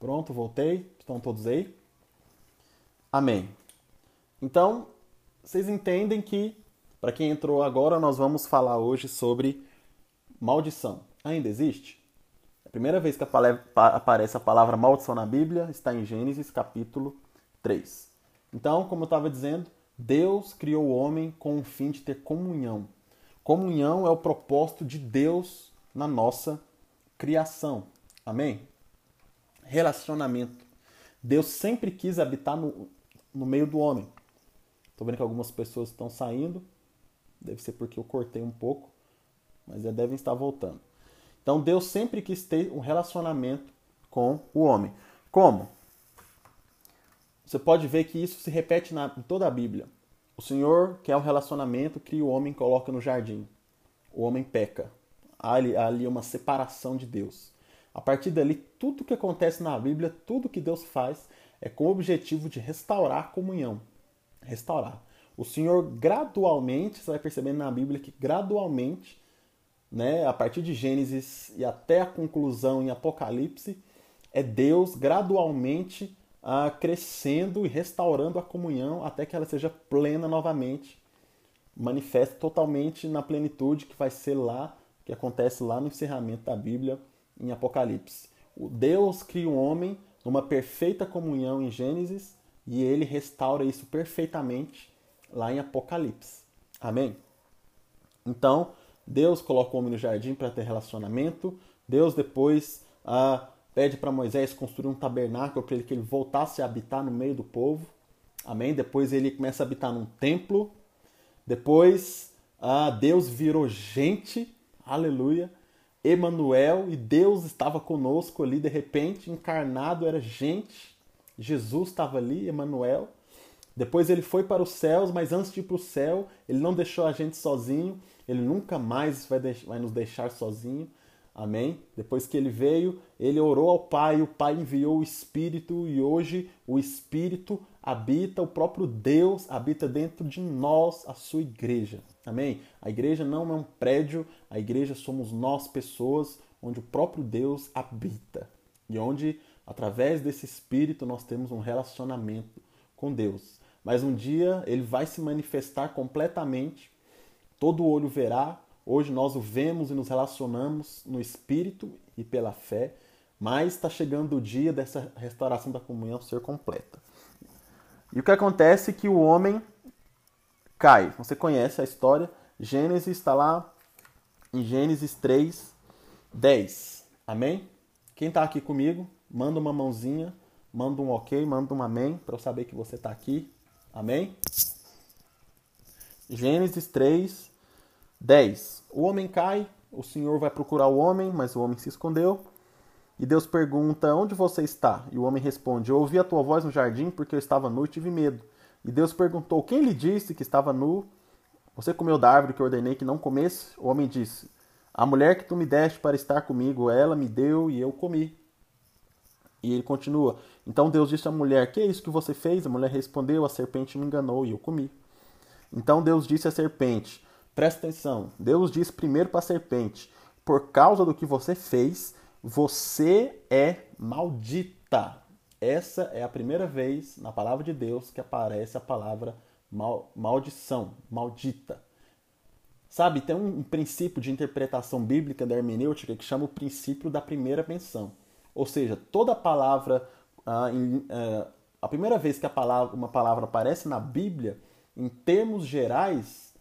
Pronto, voltei. Estão todos aí? Amém. Então, vocês entendem que, para quem entrou agora, nós vamos falar hoje sobre maldição. Ainda existe? A primeira vez que aparece a palavra maldição na Bíblia está em Gênesis capítulo 3. Então, como eu estava dizendo, Deus criou o homem com o fim de ter comunhão. Comunhão é o propósito de Deus na nossa criação. Amém? Relacionamento. Deus sempre quis habitar no, no meio do homem. Estou vendo que algumas pessoas estão saindo. Deve ser porque eu cortei um pouco, mas já devem estar voltando. Então Deus sempre quis ter um relacionamento com o homem. Como? Você pode ver que isso se repete na, em toda a Bíblia. O Senhor quer um relacionamento, cria o homem, coloca no jardim. O homem peca. Há ali, há ali uma separação de Deus. A partir dali, tudo que acontece na Bíblia, tudo que Deus faz, é com o objetivo de restaurar a comunhão. Restaurar. O Senhor gradualmente, você vai percebendo na Bíblia que gradualmente, né, a partir de Gênesis e até a conclusão em Apocalipse, é Deus gradualmente ah, crescendo e restaurando a comunhão até que ela seja plena novamente, manifesta totalmente na plenitude que vai ser lá, que acontece lá no encerramento da Bíblia em Apocalipse. O Deus cria o homem numa perfeita comunhão em Gênesis e ele restaura isso perfeitamente lá em Apocalipse. Amém? Então, Deus coloca o homem no jardim para ter relacionamento. Deus depois ah, pede para Moisés construir um tabernáculo para ele que ele voltasse a habitar no meio do povo. Amém? Depois ele começa a habitar num templo. Depois ah, Deus virou gente. Aleluia. Emanuel e Deus estava conosco ali de repente, encarnado era gente. Jesus estava ali, Emanuel. Depois ele foi para os céus, mas antes de ir para o céu, ele não deixou a gente sozinho. Ele nunca mais vai, vai nos deixar sozinho. Amém? Depois que ele veio, ele orou ao Pai, o Pai enviou o Espírito e hoje o Espírito habita, o próprio Deus habita dentro de nós, a sua igreja. Amém? A igreja não é um prédio, a igreja somos nós, pessoas, onde o próprio Deus habita e onde, através desse Espírito, nós temos um relacionamento com Deus. Mas um dia ele vai se manifestar completamente, todo olho verá, Hoje nós o vemos e nos relacionamos no espírito e pela fé, mas está chegando o dia dessa restauração da comunhão ser completa. E o que acontece é que o homem cai. Você conhece a história? Gênesis está lá em Gênesis 3, 10. Amém? Quem está aqui comigo, manda uma mãozinha, manda um ok, manda um amém, para eu saber que você está aqui. Amém? Gênesis 3, 10. O homem cai, o Senhor vai procurar o homem, mas o homem se escondeu. E Deus pergunta: Onde você está? E o homem responde: Eu ouvi a tua voz no jardim porque eu estava nu e tive medo. E Deus perguntou: Quem lhe disse que estava nu? Você comeu da árvore que eu ordenei que não comesse? O homem disse: A mulher que tu me deste para estar comigo, ela me deu e eu comi. E ele continua: Então Deus disse à mulher: Que é isso que você fez? A mulher respondeu: A serpente me enganou e eu comi. Então Deus disse à serpente: Presta atenção. Deus diz primeiro para a serpente: Por causa do que você fez, você é maldita. Essa é a primeira vez na palavra de Deus que aparece a palavra mal, maldição, maldita. Sabe, tem um, princípio de interpretação bíblica da hermenêutica que chama o princípio da primeira menção. Ou seja, toda palavra, ah, ah, a primeira vez que palavra, uma palavra aparece na Bíblia, em termos gerais,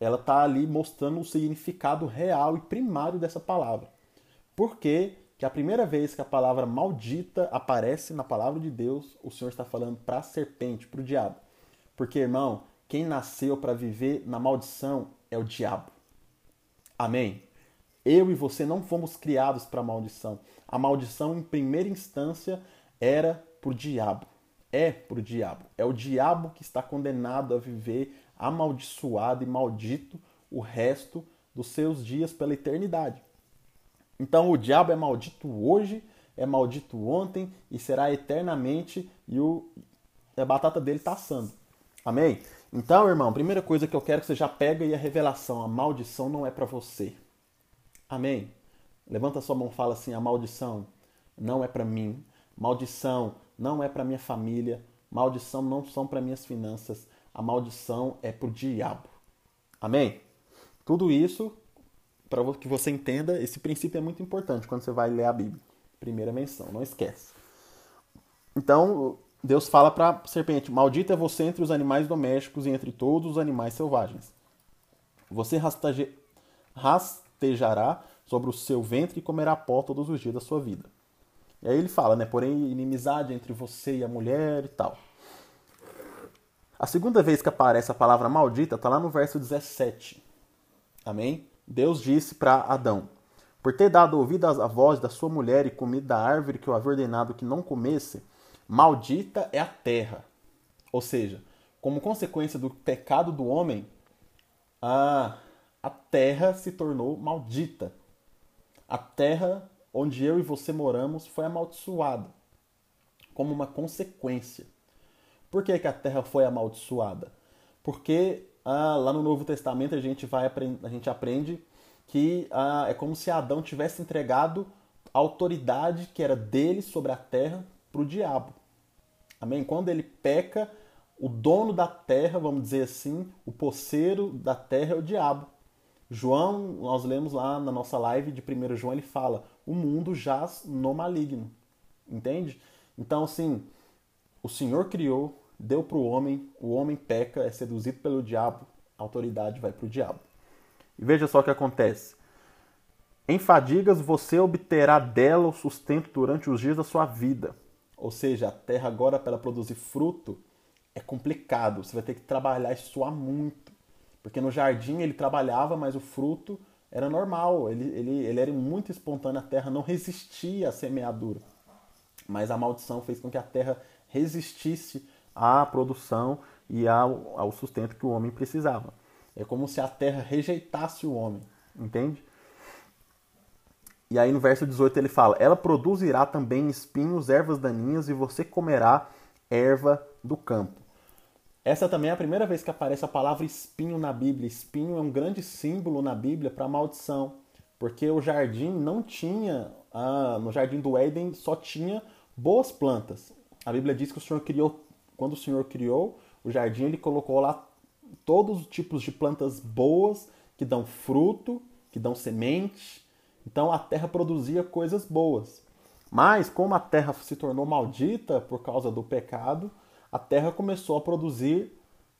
ela está ali mostrando o significado real e primário dessa palavra. Por que que a primeira vez que a palavra maldita aparece na palavra de Deus, o Senhor está falando para a serpente, para o diabo? Porque, irmão, quem nasceu para viver na maldição é o diabo. Amém? Eu e você não fomos criados para a maldição. A maldição, em primeira instância, era para o diabo. É para o diabo. É o diabo que está condenado a viver amaldiçoado e maldito o resto dos seus dias pela eternidade. Então o diabo é maldito hoje, é maldito ontem e será eternamente e o, a batata dele está assando. Amém? Então, irmão, primeira coisa que eu quero que você já pega aí a revelação, a maldição não é para você. Amém? Levanta sua mão e fala assim: a maldição não é para mim. maldição não é para minha família, maldição não são para minhas finanças, a maldição é para o diabo. Amém? Tudo isso, para que você entenda, esse princípio é muito importante quando você vai ler a Bíblia. Primeira menção, não esquece. Então, Deus fala para a serpente: Maldita é você entre os animais domésticos e entre todos os animais selvagens. Você rastejará sobre o seu ventre e comerá pó todos os dias da sua vida. E aí ele fala, né? Porém, inimizade entre você e a mulher e tal. A segunda vez que aparece a palavra maldita está lá no verso 17. Amém? Deus disse para Adão: Por ter dado ouvido à voz da sua mulher e comido da árvore que eu havia ordenado que não comesse, maldita é a terra. Ou seja, como consequência do pecado do homem, a, a terra se tornou maldita. A terra onde eu e você moramos foi amaldiçoada como uma consequência. Por que, que a terra foi amaldiçoada? Porque ah, lá no Novo Testamento a gente, vai, a gente aprende que ah, é como se Adão tivesse entregado a autoridade que era dele sobre a terra para o diabo. Amém? Quando ele peca, o dono da terra, vamos dizer assim, o poceiro da terra é o diabo. João, nós lemos lá na nossa live de 1 João, ele fala: o mundo jaz no maligno. Entende? Então, assim, o Senhor criou, deu para o homem, o homem peca, é seduzido pelo diabo, a autoridade vai para o diabo. E veja só o que acontece. Em fadigas você obterá dela o sustento durante os dias da sua vida. Ou seja, a terra agora para ela produzir fruto é complicado. Você vai ter que trabalhar e suar muito. Porque no jardim ele trabalhava, mas o fruto era normal. Ele, ele, ele era muito espontâneo, a terra não resistia à semeadura. Mas a maldição fez com que a terra resistisse à produção e ao, ao sustento que o homem precisava. É como se a terra rejeitasse o homem, entende? E aí no verso 18 ele fala: Ela produzirá também espinhos, ervas daninhas, e você comerá erva do campo. Essa também é a primeira vez que aparece a palavra espinho na Bíblia. Espinho é um grande símbolo na Bíblia para maldição, porque o jardim não tinha, ah, no jardim do Éden só tinha boas plantas. A Bíblia diz que o Senhor criou, quando o Senhor criou o jardim, ele colocou lá todos os tipos de plantas boas que dão fruto, que dão semente, então a terra produzia coisas boas. Mas como a terra se tornou maldita por causa do pecado, a terra começou a produzir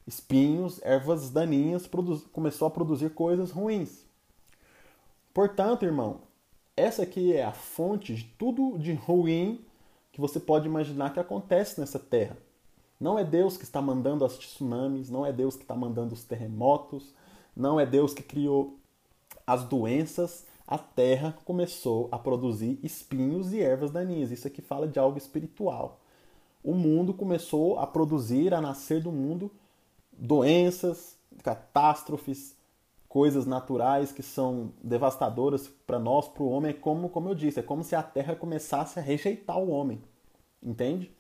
espinhos, ervas daninhas, começou a produzir coisas ruins. Portanto, irmão, essa aqui é a fonte de tudo de ruim que você pode imaginar que acontece nessa terra. Não é Deus que está mandando as tsunamis, não é Deus que está mandando os terremotos, não é Deus que criou as doenças, a terra começou a produzir espinhos e ervas daninhas. Isso aqui fala de algo espiritual. O mundo começou a produzir, a nascer do mundo, doenças, catástrofes, coisas naturais que são devastadoras para nós, para o homem. É como, como eu disse, é como se a terra começasse a rejeitar o homem. Entende?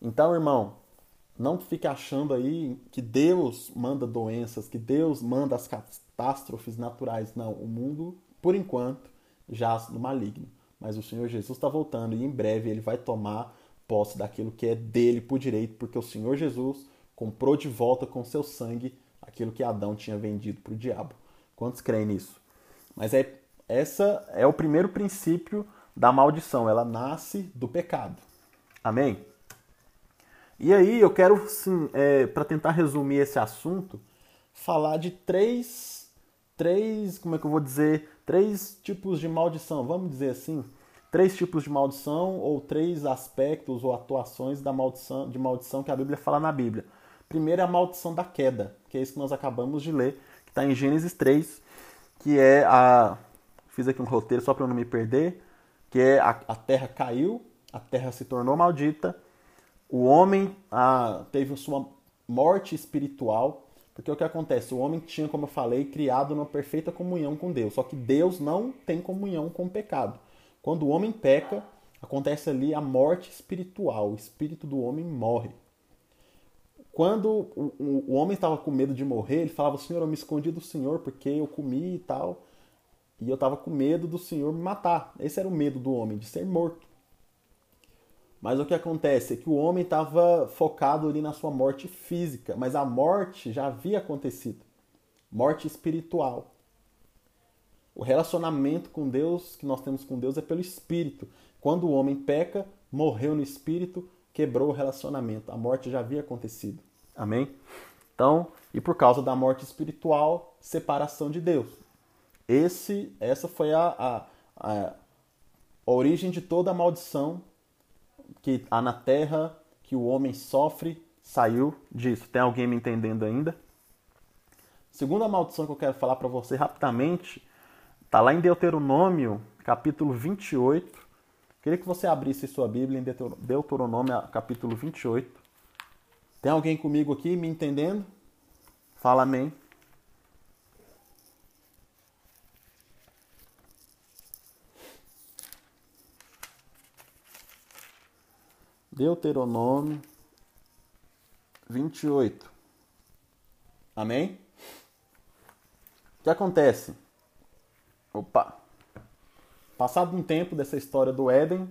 Então, irmão, não fique achando aí que Deus manda doenças, que Deus manda as catástrofes naturais. Não, o mundo por enquanto, jaz no maligno. Mas o Senhor Jesus está voltando e em breve ele vai tomar posse daquilo que é dele por direito, porque o Senhor Jesus comprou de volta com seu sangue aquilo que Adão tinha vendido para o diabo. Quantos creem nisso? Mas é, essa é o primeiro princípio da maldição, ela nasce do pecado. Amém? E aí eu quero, é, para tentar resumir esse assunto, falar de três, três, como é que eu vou dizer, três tipos de maldição, vamos dizer assim, três tipos de maldição ou três aspectos ou atuações da maldição, de maldição que a Bíblia fala na Bíblia. Primeiro é a maldição da queda, que é isso que nós acabamos de ler, que está em Gênesis 3, que é a. Fiz aqui um roteiro só para eu não me perder, que é a, a terra caiu, a terra se tornou maldita, o homem a, teve sua morte espiritual porque o que acontece? O homem tinha, como eu falei, criado uma perfeita comunhão com Deus. Só que Deus não tem comunhão com o pecado. Quando o homem peca, acontece ali a morte espiritual. O espírito do homem morre. Quando o, o, o homem estava com medo de morrer, ele falava: Senhor, eu me escondi do Senhor porque eu comi e tal. E eu estava com medo do Senhor me matar. Esse era o medo do homem, de ser morto. Mas o que acontece é que o homem estava focado ali na sua morte física, mas a morte já havia acontecido morte espiritual. O relacionamento com Deus que nós temos com Deus é pelo espírito. Quando o homem peca, morreu no espírito, quebrou o relacionamento. A morte já havia acontecido. Amém? Então, e por causa da morte espiritual, separação de Deus. Esse, essa foi a, a, a, a origem de toda a maldição que há na terra, que o homem sofre, saiu disso. Tem alguém me entendendo ainda? Segunda maldição que eu quero falar para você rapidamente, está lá em Deuteronômio, capítulo 28. Queria que você abrisse sua Bíblia em Deuteronômio, capítulo 28. Tem alguém comigo aqui me entendendo? Fala amém. Deuteronômio 28. Amém? O que acontece? Opa! Passado um tempo dessa história do Éden,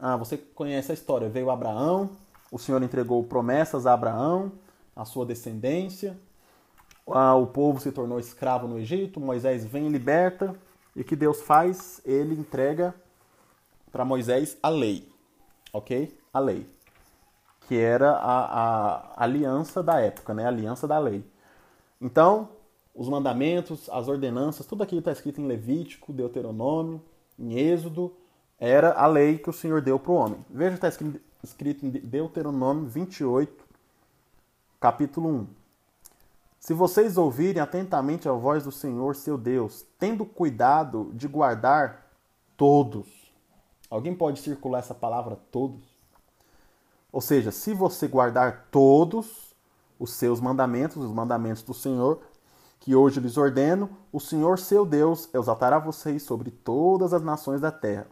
ah, você conhece a história. Veio Abraão, o Senhor entregou promessas a Abraão, a sua descendência. Ah, o povo se tornou escravo no Egito. Moisés vem e liberta. E o que Deus faz? Ele entrega para Moisés a lei. Ok? A lei, que era a, a aliança da época, né? a aliança da lei. Então, os mandamentos, as ordenanças, tudo aquilo está escrito em Levítico, Deuteronômio, em Êxodo, era a lei que o Senhor deu para o homem. Veja, está escrito, escrito em Deuteronômio 28, capítulo 1. Se vocês ouvirem atentamente a voz do Senhor, seu Deus, tendo cuidado de guardar todos. Alguém pode circular essa palavra todos? Ou seja, se você guardar todos os seus mandamentos, os mandamentos do Senhor, que hoje lhes ordeno, o Senhor seu Deus exaltará vocês sobre todas as nações da terra.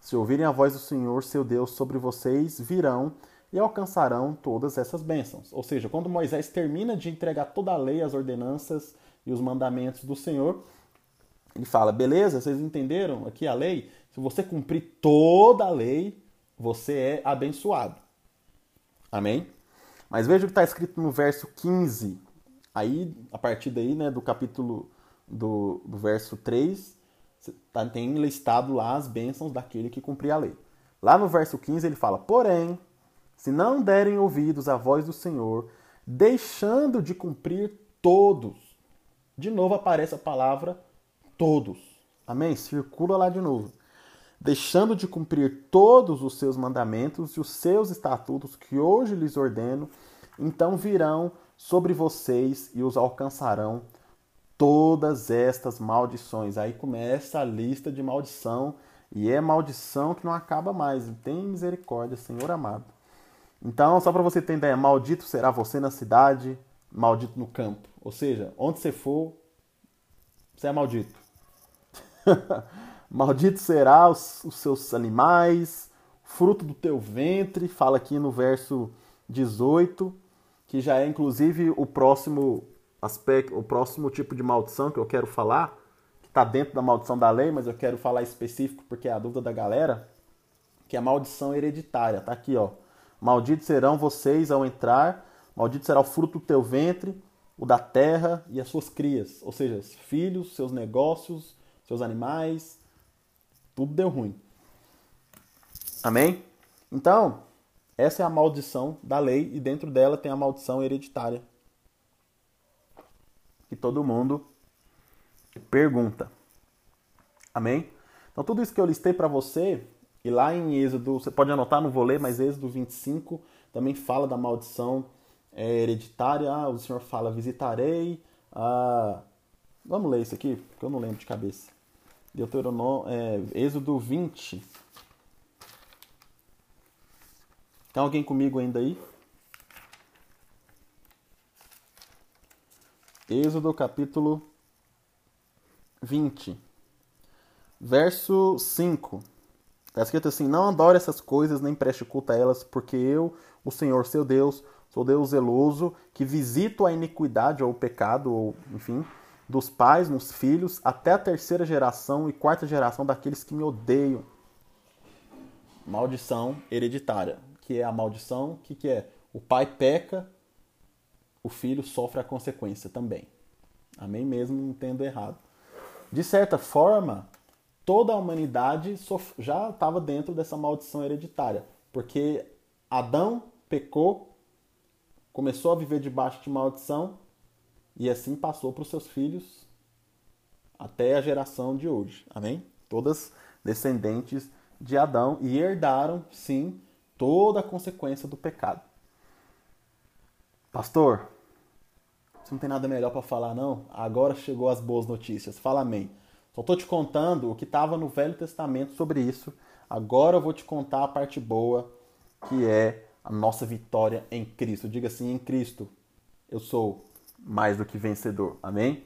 Se ouvirem a voz do Senhor seu Deus sobre vocês, virão e alcançarão todas essas bênçãos. Ou seja, quando Moisés termina de entregar toda a lei, as ordenanças e os mandamentos do Senhor, ele fala: beleza, vocês entenderam aqui a lei? Se você cumprir toda a lei, você é abençoado. Amém? Mas veja o que está escrito no verso 15. Aí, a partir daí, né, do capítulo do, do verso 3, tá, tem listado lá as bênçãos daquele que cumpria a lei. Lá no verso 15 ele fala: Porém, se não derem ouvidos à voz do Senhor, deixando de cumprir todos. De novo aparece a palavra todos. Amém? Circula lá de novo deixando de cumprir todos os seus mandamentos e os seus estatutos que hoje lhes ordeno, então virão sobre vocês e os alcançarão todas estas maldições. Aí começa a lista de maldição, e é maldição que não acaba mais. Tem misericórdia, Senhor amado. Então, só para você ter ideia, maldito será você na cidade, maldito no campo. Ou seja, onde você for, você é maldito. Maldito será os, os seus animais, fruto do teu ventre, fala aqui no verso 18, que já é inclusive o próximo aspecto, o próximo tipo de maldição que eu quero falar, que está dentro da maldição da lei, mas eu quero falar específico porque é a dúvida da galera, que é a maldição hereditária. Tá aqui, ó. Malditos serão vocês ao entrar, maldito será o fruto do teu ventre, o da terra e as suas crias, ou seja, filhos, seus negócios, seus animais, tudo deu ruim. Amém? Então, essa é a maldição da lei e dentro dela tem a maldição hereditária. Que todo mundo pergunta. Amém? Então, tudo isso que eu listei para você, e lá em Êxodo, você pode anotar, não vou ler, mas Êxodo 25 também fala da maldição é, hereditária. Ah, o Senhor fala: visitarei. Ah, vamos ler isso aqui, porque eu não lembro de cabeça. Deuteronômio, é, Êxodo 20. Tem alguém comigo ainda aí? Êxodo capítulo 20, verso 5. Está escrito assim: Não adore essas coisas, nem preste culto a elas, porque eu, o Senhor seu Deus, sou Deus zeloso, que visito a iniquidade ou o pecado, ou enfim, dos pais nos filhos, até a terceira geração e quarta geração daqueles que me odeiam. maldição hereditária, que é a maldição, que que é? O pai peca, o filho sofre a consequência também. Amém mesmo, não errado. De certa forma, toda a humanidade já estava dentro dessa maldição hereditária, porque Adão pecou, começou a viver debaixo de maldição e assim passou para os seus filhos até a geração de hoje. Amém? Todas descendentes de Adão e herdaram, sim, toda a consequência do pecado. Pastor, você não tem nada melhor para falar, não? Agora chegou as boas notícias. Fala amém. Só estou te contando o que estava no Velho Testamento sobre isso. Agora eu vou te contar a parte boa, que é a nossa vitória em Cristo. Diga assim: em Cristo eu sou mais do que vencedor. Amém?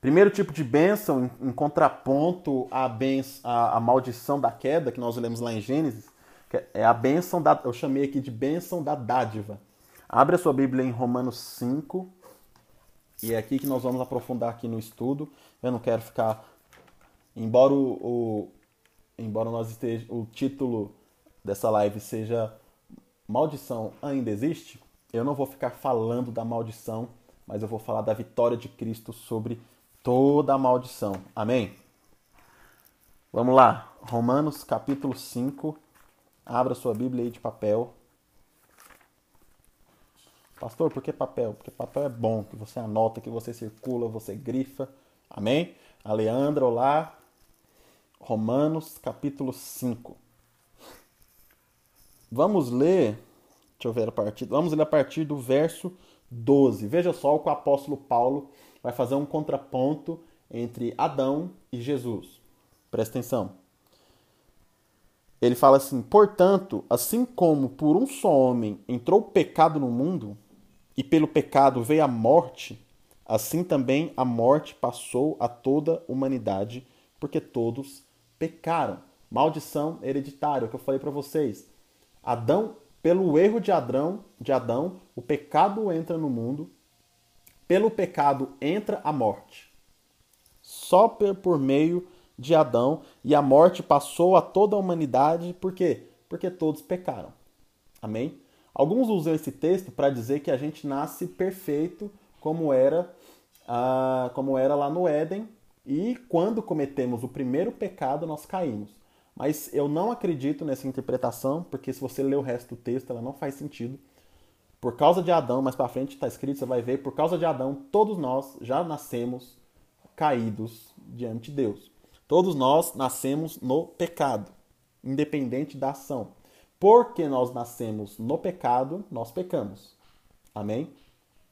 Primeiro tipo de bênção, em, em contraponto à, benção, à, à, maldição da queda, que nós lemos lá em Gênesis, é a bênção da. Eu chamei aqui de bênção da dádiva. Abre a sua Bíblia em Romanos 5, e é aqui que nós vamos aprofundar aqui no estudo. Eu não quero ficar. Embora o, embora nós esteja, o título dessa live seja Maldição ainda existe, eu não vou ficar falando da maldição, mas eu vou falar da vitória de Cristo sobre toda a maldição. Amém? Vamos lá. Romanos capítulo 5. Abra sua Bíblia aí de papel. Pastor, por que papel? Porque papel é bom, que você anota, que você circula, você grifa. Amém? A Leandra, olá. Romanos, capítulo 5. Vamos ler, deixa eu ver a partir, vamos ler a partir do verso 12. Veja só o que o apóstolo Paulo vai fazer um contraponto entre Adão e Jesus. Presta atenção. Ele fala assim: Portanto, assim como por um só homem entrou o pecado no mundo, e pelo pecado veio a morte, assim também a morte passou a toda a humanidade, porque todos pecaram. Maldição hereditária, que eu falei para vocês. Adão, pelo erro de Adão, de Adão, o pecado entra no mundo. Pelo pecado entra a morte. Só por meio de Adão e a morte passou a toda a humanidade, por quê? Porque todos pecaram. Amém? Alguns usam esse texto para dizer que a gente nasce perfeito como era, ah, como era lá no Éden, e quando cometemos o primeiro pecado, nós caímos. Mas eu não acredito nessa interpretação, porque se você ler o resto do texto, ela não faz sentido. Por causa de Adão, mais para frente está escrito, você vai ver, por causa de Adão, todos nós já nascemos caídos diante de Deus. Todos nós nascemos no pecado, independente da ação. Porque nós nascemos no pecado, nós pecamos. Amém?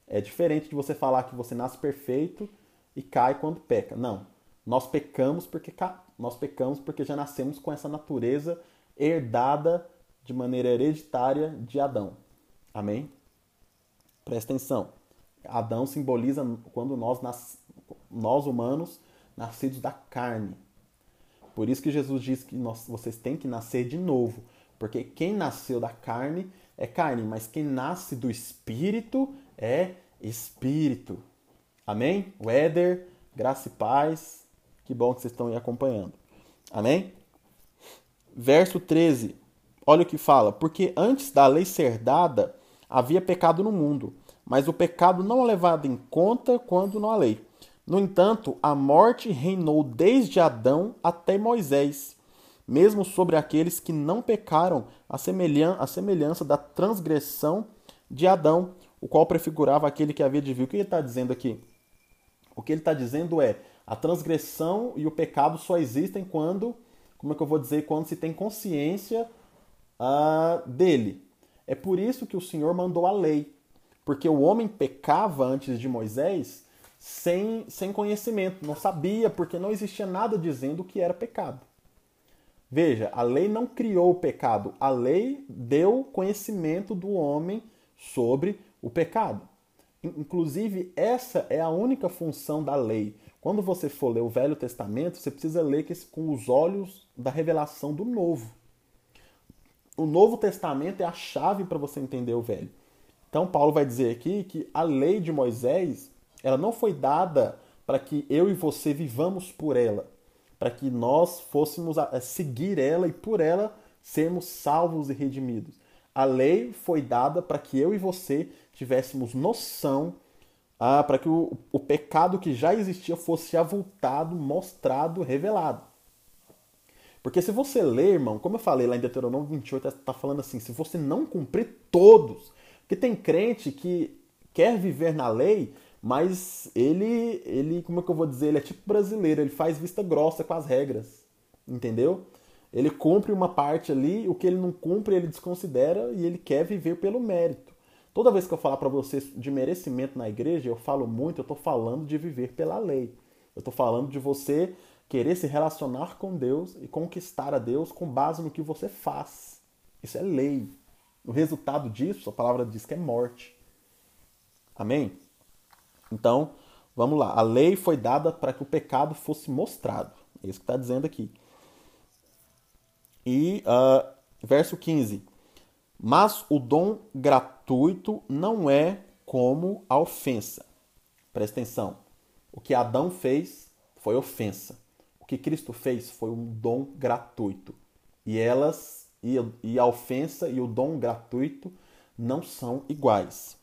É diferente de você falar que você nasce perfeito e cai quando peca. Não. Nós pecamos porque nós pecamos porque já nascemos com essa natureza herdada de maneira hereditária de Adão. Amém? Presta atenção. Adão simboliza quando nós, nas... nós humanos, nascidos da carne. Por isso que Jesus diz que nós, vocês têm que nascer de novo. Porque quem nasceu da carne é carne, mas quem nasce do espírito é espírito. Amém? Weather, graça e paz. Que bom que vocês estão aí acompanhando. Amém? Verso 13. Olha o que fala: Porque antes da lei ser dada, havia pecado no mundo, mas o pecado não é levado em conta quando não há lei. No entanto, a morte reinou desde Adão até Moisés mesmo sobre aqueles que não pecaram, a, semelhan a semelhança da transgressão de Adão, o qual prefigurava aquele que havia de vir. O que ele está dizendo aqui? O que ele está dizendo é a transgressão e o pecado só existem quando, como é que eu vou dizer, quando se tem consciência uh, dele. É por isso que o Senhor mandou a lei, porque o homem pecava antes de Moisés sem, sem conhecimento, não sabia, porque não existia nada dizendo que era pecado. Veja, a lei não criou o pecado, a lei deu conhecimento do homem sobre o pecado. Inclusive, essa é a única função da lei. Quando você for ler o Velho Testamento, você precisa ler com os olhos da revelação do Novo. O Novo Testamento é a chave para você entender o Velho. Então, Paulo vai dizer aqui que a lei de Moisés ela não foi dada para que eu e você vivamos por ela para que nós fôssemos seguir ela e por ela sermos salvos e redimidos. A lei foi dada para que eu e você tivéssemos noção, ah, para que o, o pecado que já existia fosse avultado, mostrado, revelado. Porque se você ler, irmão, como eu falei lá em Deuteronômio 28, está falando assim: se você não cumprir todos, porque tem crente que quer viver na lei, mas ele, ele, como é que eu vou dizer, ele é tipo brasileiro, ele faz vista grossa com as regras, entendeu? Ele cumpre uma parte ali, o que ele não cumpre ele desconsidera e ele quer viver pelo mérito. Toda vez que eu falar para vocês de merecimento na igreja, eu falo muito, eu estou falando de viver pela lei. Eu estou falando de você querer se relacionar com Deus e conquistar a Deus com base no que você faz. Isso é lei. O resultado disso, a palavra diz que é morte. Amém? Então, vamos lá. A lei foi dada para que o pecado fosse mostrado. É isso que está dizendo aqui. E uh, verso 15. Mas o dom gratuito não é como a ofensa. Presta atenção. O que Adão fez foi ofensa. O que Cristo fez foi um dom gratuito. E elas, e a ofensa e o dom gratuito não são iguais.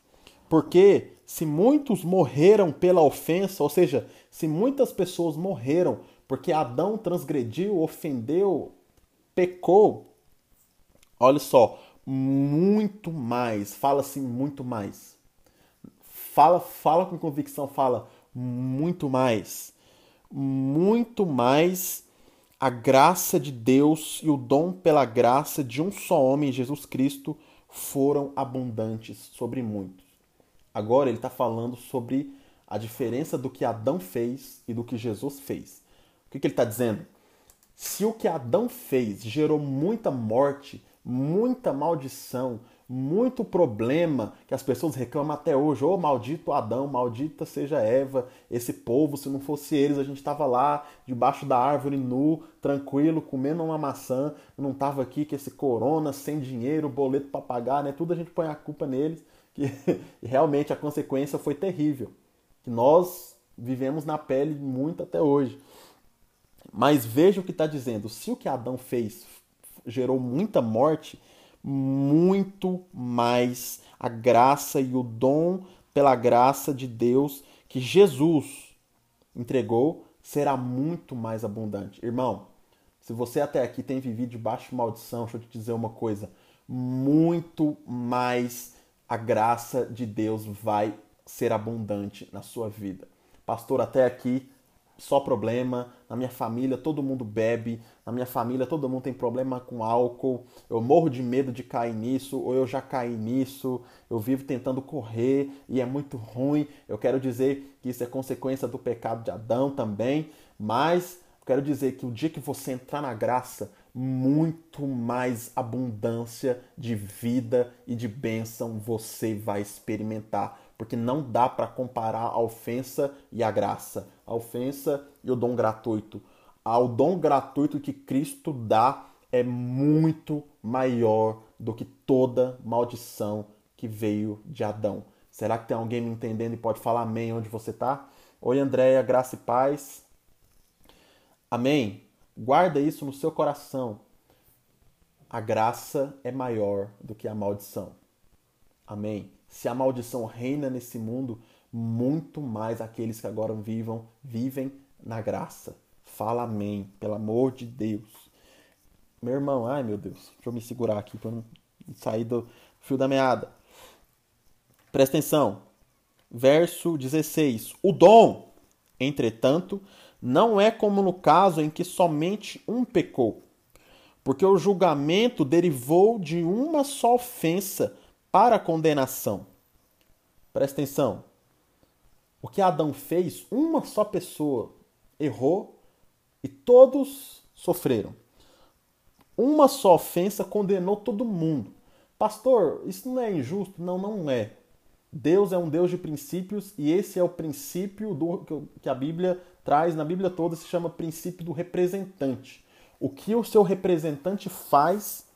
Porque se muitos morreram pela ofensa, ou seja, se muitas pessoas morreram porque Adão transgrediu, ofendeu, pecou, olha só, muito mais, fala assim, muito mais. Fala, fala com convicção, fala muito mais. Muito mais a graça de Deus e o dom pela graça de um só homem, Jesus Cristo, foram abundantes sobre muitos. Agora ele está falando sobre a diferença do que Adão fez e do que Jesus fez. O que, que ele está dizendo? Se o que Adão fez gerou muita morte, muita maldição, muito problema que as pessoas reclamam até hoje. Ô, oh, maldito Adão, maldita seja Eva, esse povo, se não fosse eles, a gente estava lá debaixo da árvore nu, tranquilo, comendo uma maçã, não estava aqui com esse corona, sem dinheiro, boleto para pagar, né? Tudo a gente põe a culpa neles que realmente a consequência foi terrível, que nós vivemos na pele muito até hoje. Mas veja o que está dizendo: se o que Adão fez gerou muita morte, muito mais a graça e o dom pela graça de Deus que Jesus entregou será muito mais abundante. Irmão, se você até aqui tem vivido debaixo de maldição, deixa eu te dizer uma coisa: muito mais a graça de Deus vai ser abundante na sua vida. Pastor, até aqui só problema. Na minha família todo mundo bebe. Na minha família todo mundo tem problema com álcool. Eu morro de medo de cair nisso, ou eu já caí nisso. Eu vivo tentando correr e é muito ruim. Eu quero dizer que isso é consequência do pecado de Adão também. Mas quero dizer que o dia que você entrar na graça, muito mais abundância de vida e de bênção você vai experimentar, porque não dá para comparar a ofensa e a graça, a ofensa e o dom gratuito. O dom gratuito que Cristo dá é muito maior do que toda maldição que veio de Adão. Será que tem alguém me entendendo e pode falar amém onde você está? Oi, Andréia, graça e paz. Amém? Guarda isso no seu coração. A graça é maior do que a maldição. Amém. Se a maldição reina nesse mundo, muito mais aqueles que agora vivam, vivem na graça. Fala amém, pelo amor de Deus. Meu irmão, ai meu Deus, deixa eu me segurar aqui para não sair do fio da meada. Presta atenção. Verso 16. O dom, entretanto, não é como no caso em que somente um pecou, porque o julgamento derivou de uma só ofensa para condenação. Presta atenção. O que Adão fez, uma só pessoa errou e todos sofreram. Uma só ofensa condenou todo mundo. Pastor, isso não é injusto? Não, não é. Deus é um Deus de princípios e esse é o princípio do que a Bíblia traz na Bíblia toda se chama princípio do representante. O que o seu representante faz,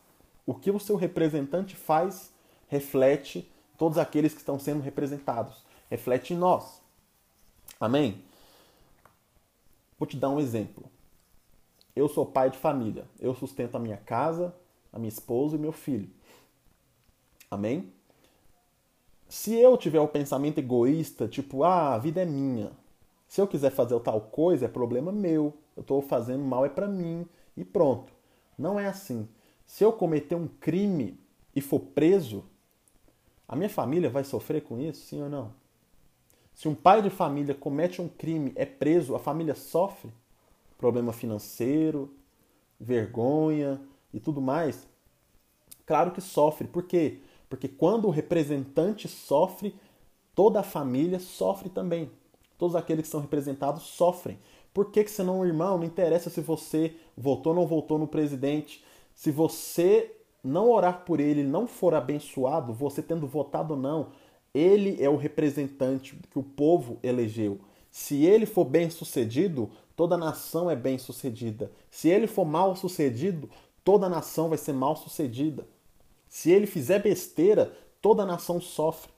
o que o seu representante faz, reflete todos aqueles que estão sendo representados, reflete em nós. Amém? Vou te dar um exemplo. Eu sou pai de família, eu sustento a minha casa, a minha esposa e meu filho. Amém? Se eu tiver o pensamento egoísta, tipo, ah, a vida é minha. Se eu quiser fazer tal coisa, é problema meu. Eu estou fazendo mal, é para mim. E pronto. Não é assim. Se eu cometer um crime e for preso, a minha família vai sofrer com isso, sim ou não? Se um pai de família comete um crime, é preso, a família sofre problema financeiro, vergonha e tudo mais. Claro que sofre. Por quê? Porque quando o representante sofre, toda a família sofre também. Todos aqueles que são representados sofrem. Por que, que você não, irmão, não interessa se você votou ou não votou no presidente? Se você não orar por ele, não for abençoado, você tendo votado ou não, ele é o representante que o povo elegeu. Se ele for bem sucedido, toda nação é bem sucedida. Se ele for mal sucedido, toda nação vai ser mal sucedida. Se ele fizer besteira, toda nação sofre.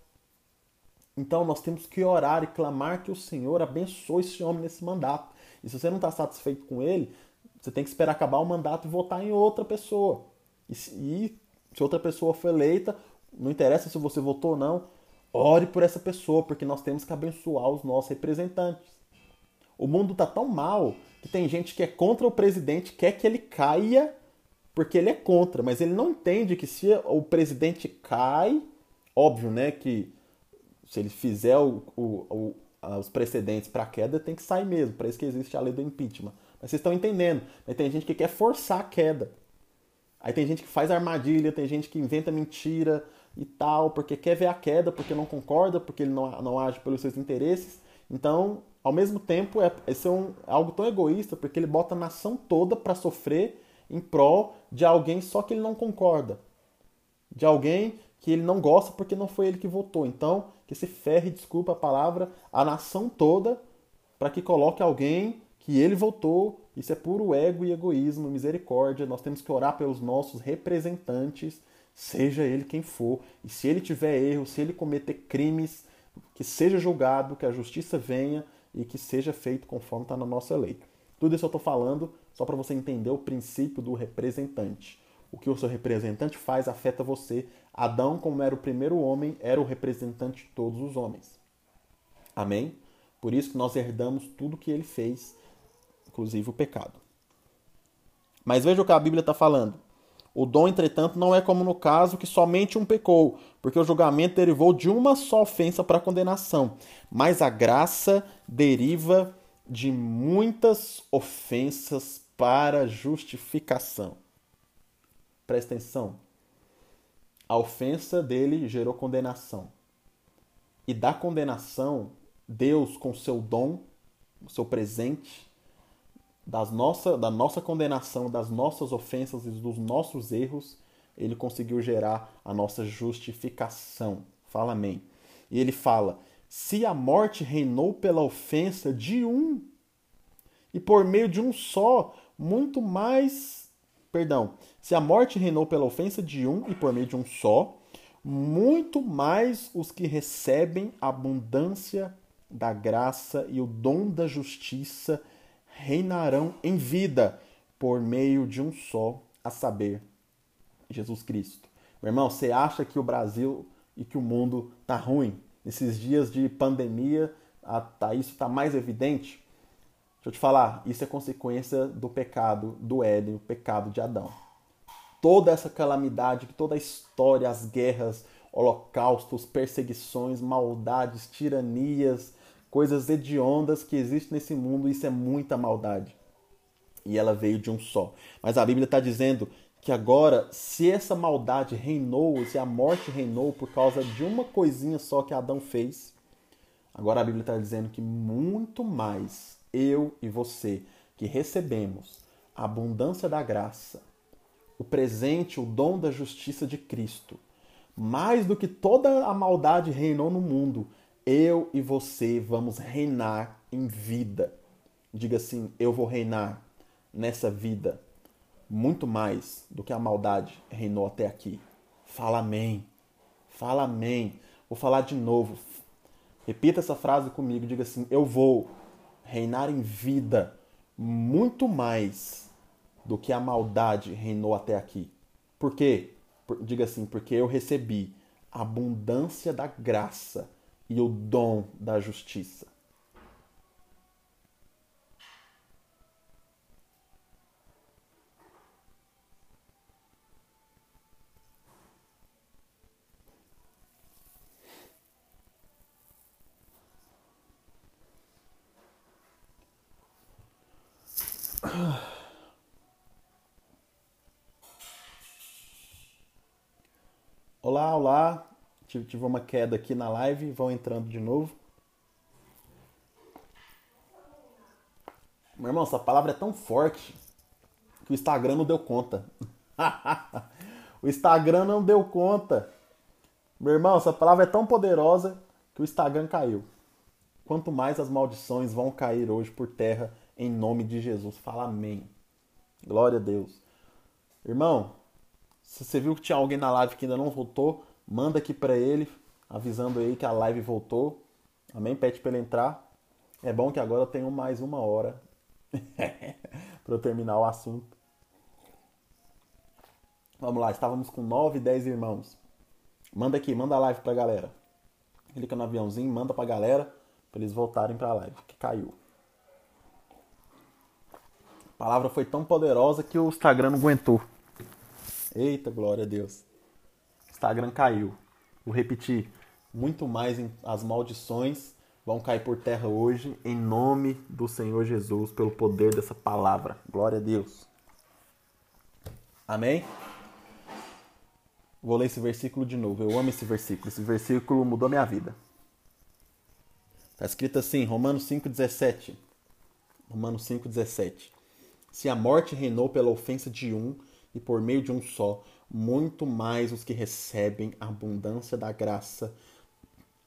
Então nós temos que orar e clamar que o Senhor abençoe esse homem nesse mandato. E se você não está satisfeito com ele, você tem que esperar acabar o mandato e votar em outra pessoa. E se, e se outra pessoa for eleita, não interessa se você votou ou não, Ore por essa pessoa, porque nós temos que abençoar os nossos representantes. O mundo está tão mal que tem gente que é contra o presidente, quer que ele caia porque ele é contra, mas ele não entende que se o presidente cai, óbvio, né, que se ele fizer o, o, o, os precedentes para queda, tem que sair mesmo, para isso que existe a lei do impeachment. Mas vocês estão entendendo, mas tem gente que quer forçar a queda. Aí tem gente que faz armadilha, tem gente que inventa mentira, e tal, porque quer ver a queda, porque não concorda, porque ele não, não age pelos seus interesses. Então, ao mesmo tempo, é, esse é um, algo tão egoísta, porque ele bota a nação toda para sofrer em prol de alguém só que ele não concorda. De alguém que ele não gosta porque não foi ele que votou. Então, que se ferre, desculpa a palavra, a nação toda para que coloque alguém que ele votou. Isso é puro ego e egoísmo, misericórdia. Nós temos que orar pelos nossos representantes seja ele quem for, e se ele tiver erro, se ele cometer crimes, que seja julgado, que a justiça venha e que seja feito conforme está na nossa lei. Tudo isso eu estou falando só para você entender o princípio do representante. O que o seu representante faz afeta você. Adão, como era o primeiro homem, era o representante de todos os homens. Amém? Por isso que nós herdamos tudo que ele fez, inclusive o pecado. Mas veja o que a Bíblia está falando. O dom, entretanto, não é como no caso que somente um pecou, porque o julgamento derivou de uma só ofensa para condenação, mas a graça deriva de muitas ofensas para justificação. Presta atenção. A ofensa dele gerou condenação. E da condenação, Deus, com seu dom, seu presente, das nossa, da nossa condenação, das nossas ofensas e dos nossos erros, ele conseguiu gerar a nossa justificação. Fala amém. E ele fala: se a morte reinou pela ofensa de um, e por meio de um só, muito mais. Perdão. Se a morte reinou pela ofensa de um e por meio de um só, muito mais os que recebem a abundância da graça e o dom da justiça reinarão em vida por meio de um só, a saber, Jesus Cristo. Meu irmão, você acha que o Brasil e que o mundo tá ruim? Nesses dias de pandemia, a, tá, isso está mais evidente? Deixa eu te falar, isso é consequência do pecado do Éden, o pecado de Adão. Toda essa calamidade, toda a história, as guerras, holocaustos, perseguições, maldades, tiranias, coisas hediondas que existem nesse mundo, isso é muita maldade. E ela veio de um só. Mas a Bíblia está dizendo que agora, se essa maldade reinou, se a morte reinou por causa de uma coisinha só que Adão fez, agora a Bíblia está dizendo que muito mais eu e você que recebemos a abundância da graça, o presente, o dom da justiça de Cristo, mais do que toda a maldade reinou no mundo, eu e você vamos reinar em vida. Diga assim: eu vou reinar nessa vida muito mais do que a maldade reinou até aqui. Fala amém. Fala amém. Vou falar de novo. Repita essa frase comigo. Diga assim: eu vou reinar em vida muito mais do que a maldade reinou até aqui. Por quê? Diga assim, porque eu recebi a abundância da graça e o dom da justiça. Olá, olá. Tive uma queda aqui na live, vão entrando de novo. Meu irmão, essa palavra é tão forte que o Instagram não deu conta. o Instagram não deu conta. Meu irmão, essa palavra é tão poderosa que o Instagram caiu. Quanto mais as maldições vão cair hoje por terra, em nome de Jesus. Fala amém. Glória a Deus. Irmão, se você viu que tinha alguém na live que ainda não voltou, manda aqui para ele, avisando aí que a live voltou. Amém? Pede para ele entrar. É bom que agora eu tenho mais uma hora para eu terminar o assunto. Vamos lá, estávamos com 9, 10 irmãos. Manda aqui, manda a live pra galera. Clica no aviãozinho, manda pra galera para eles voltarem pra live, que caiu. A palavra foi tão poderosa que o Instagram não aguentou. Eita, glória a Deus. Instagram caiu. Vou repetir. Muito mais as maldições vão cair por terra hoje, em nome do Senhor Jesus, pelo poder dessa palavra. Glória a Deus. Amém? Vou ler esse versículo de novo. Eu amo esse versículo. Esse versículo mudou minha vida. Está escrito assim, Romanos 5,17. Romanos 5,17. Se a morte reinou pela ofensa de um e por meio de um só, muito mais os que recebem a abundância da graça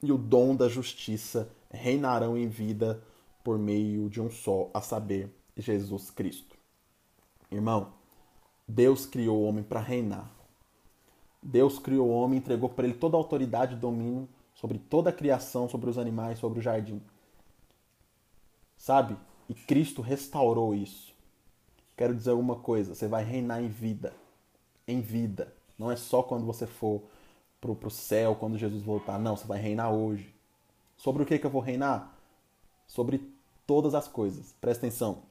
e o dom da justiça reinarão em vida por meio de um só, a saber, Jesus Cristo. Irmão, Deus criou o homem para reinar. Deus criou o homem entregou para ele toda a autoridade e domínio sobre toda a criação, sobre os animais, sobre o jardim. Sabe? E Cristo restaurou isso. Quero dizer uma coisa: você vai reinar em vida. Em vida. Não é só quando você for pro, pro céu, quando Jesus voltar. Não, você vai reinar hoje. Sobre o que, que eu vou reinar? Sobre todas as coisas. Presta atenção.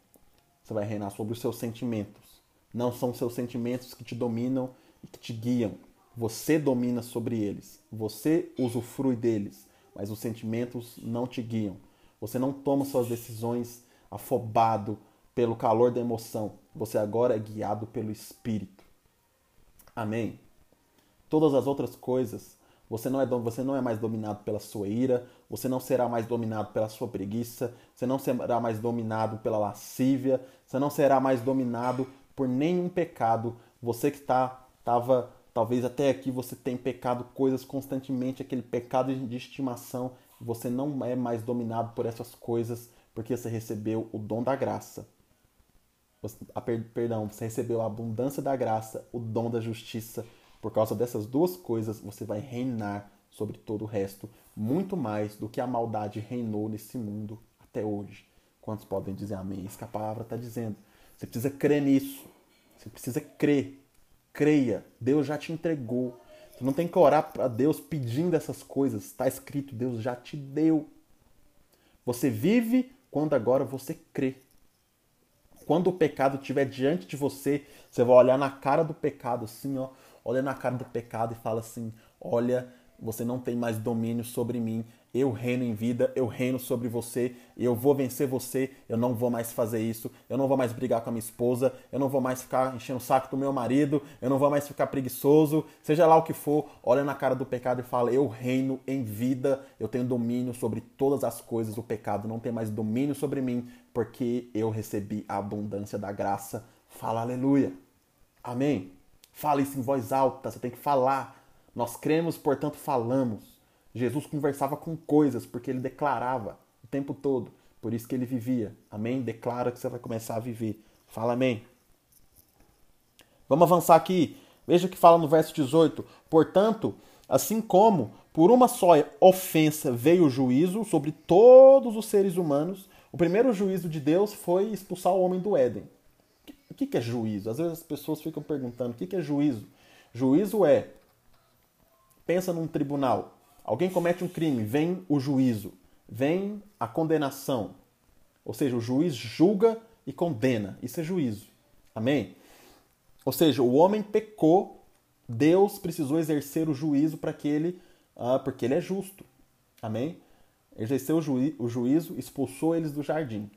Você vai reinar sobre os seus sentimentos. Não são seus sentimentos que te dominam e que te guiam. Você domina sobre eles. Você usufrui deles. Mas os sentimentos não te guiam. Você não toma suas decisões afobado pelo calor da emoção. Você agora é guiado pelo Espírito. Amém? Todas as outras coisas, você não, é, você não é mais dominado pela sua ira, você não será mais dominado pela sua preguiça, você não será mais dominado pela lascívia, você não será mais dominado por nenhum pecado. Você que está estava talvez até aqui você tem pecado coisas constantemente, aquele pecado de estimação, você não é mais dominado por essas coisas porque você recebeu o dom da graça a, perdão, você recebeu a abundância da graça, o dom da justiça. Por causa dessas duas coisas, você vai reinar sobre todo o resto, muito mais do que a maldade reinou nesse mundo até hoje. Quantos podem dizer amém? Isso que a palavra está dizendo. Você precisa crer nisso. Você precisa crer. Creia. Deus já te entregou. Você não tem que orar para Deus pedindo essas coisas. Está escrito, Deus já te deu. Você vive quando agora você crê. Quando o pecado estiver diante de você, você vai olhar na cara do pecado, assim, ó. Olha na cara do pecado e fala assim: Olha, você não tem mais domínio sobre mim. Eu reino em vida, eu reino sobre você, eu vou vencer você, eu não vou mais fazer isso, eu não vou mais brigar com a minha esposa, eu não vou mais ficar enchendo o saco do meu marido, eu não vou mais ficar preguiçoso, seja lá o que for, olha na cara do pecado e fala: Eu reino em vida, eu tenho domínio sobre todas as coisas, o pecado não tem mais domínio sobre mim, porque eu recebi a abundância da graça. Fala aleluia. Amém. Fala isso em voz alta, você tem que falar. Nós cremos, portanto falamos. Jesus conversava com coisas, porque ele declarava o tempo todo. Por isso que ele vivia. Amém? Declara que você vai começar a viver. Fala amém. Vamos avançar aqui. Veja o que fala no verso 18. Portanto, assim como por uma só ofensa veio o juízo sobre todos os seres humanos, o primeiro juízo de Deus foi expulsar o homem do Éden. O que é juízo? Às vezes as pessoas ficam perguntando: o que é juízo? Juízo é pensa num tribunal. Alguém comete um crime, vem o juízo, vem a condenação. Ou seja, o juiz julga e condena. Isso é juízo. Amém? Ou seja, o homem pecou, Deus precisou exercer o juízo para que ele, ah, porque ele é justo. Amém? Exerceu o, juí o juízo, expulsou eles do jardim.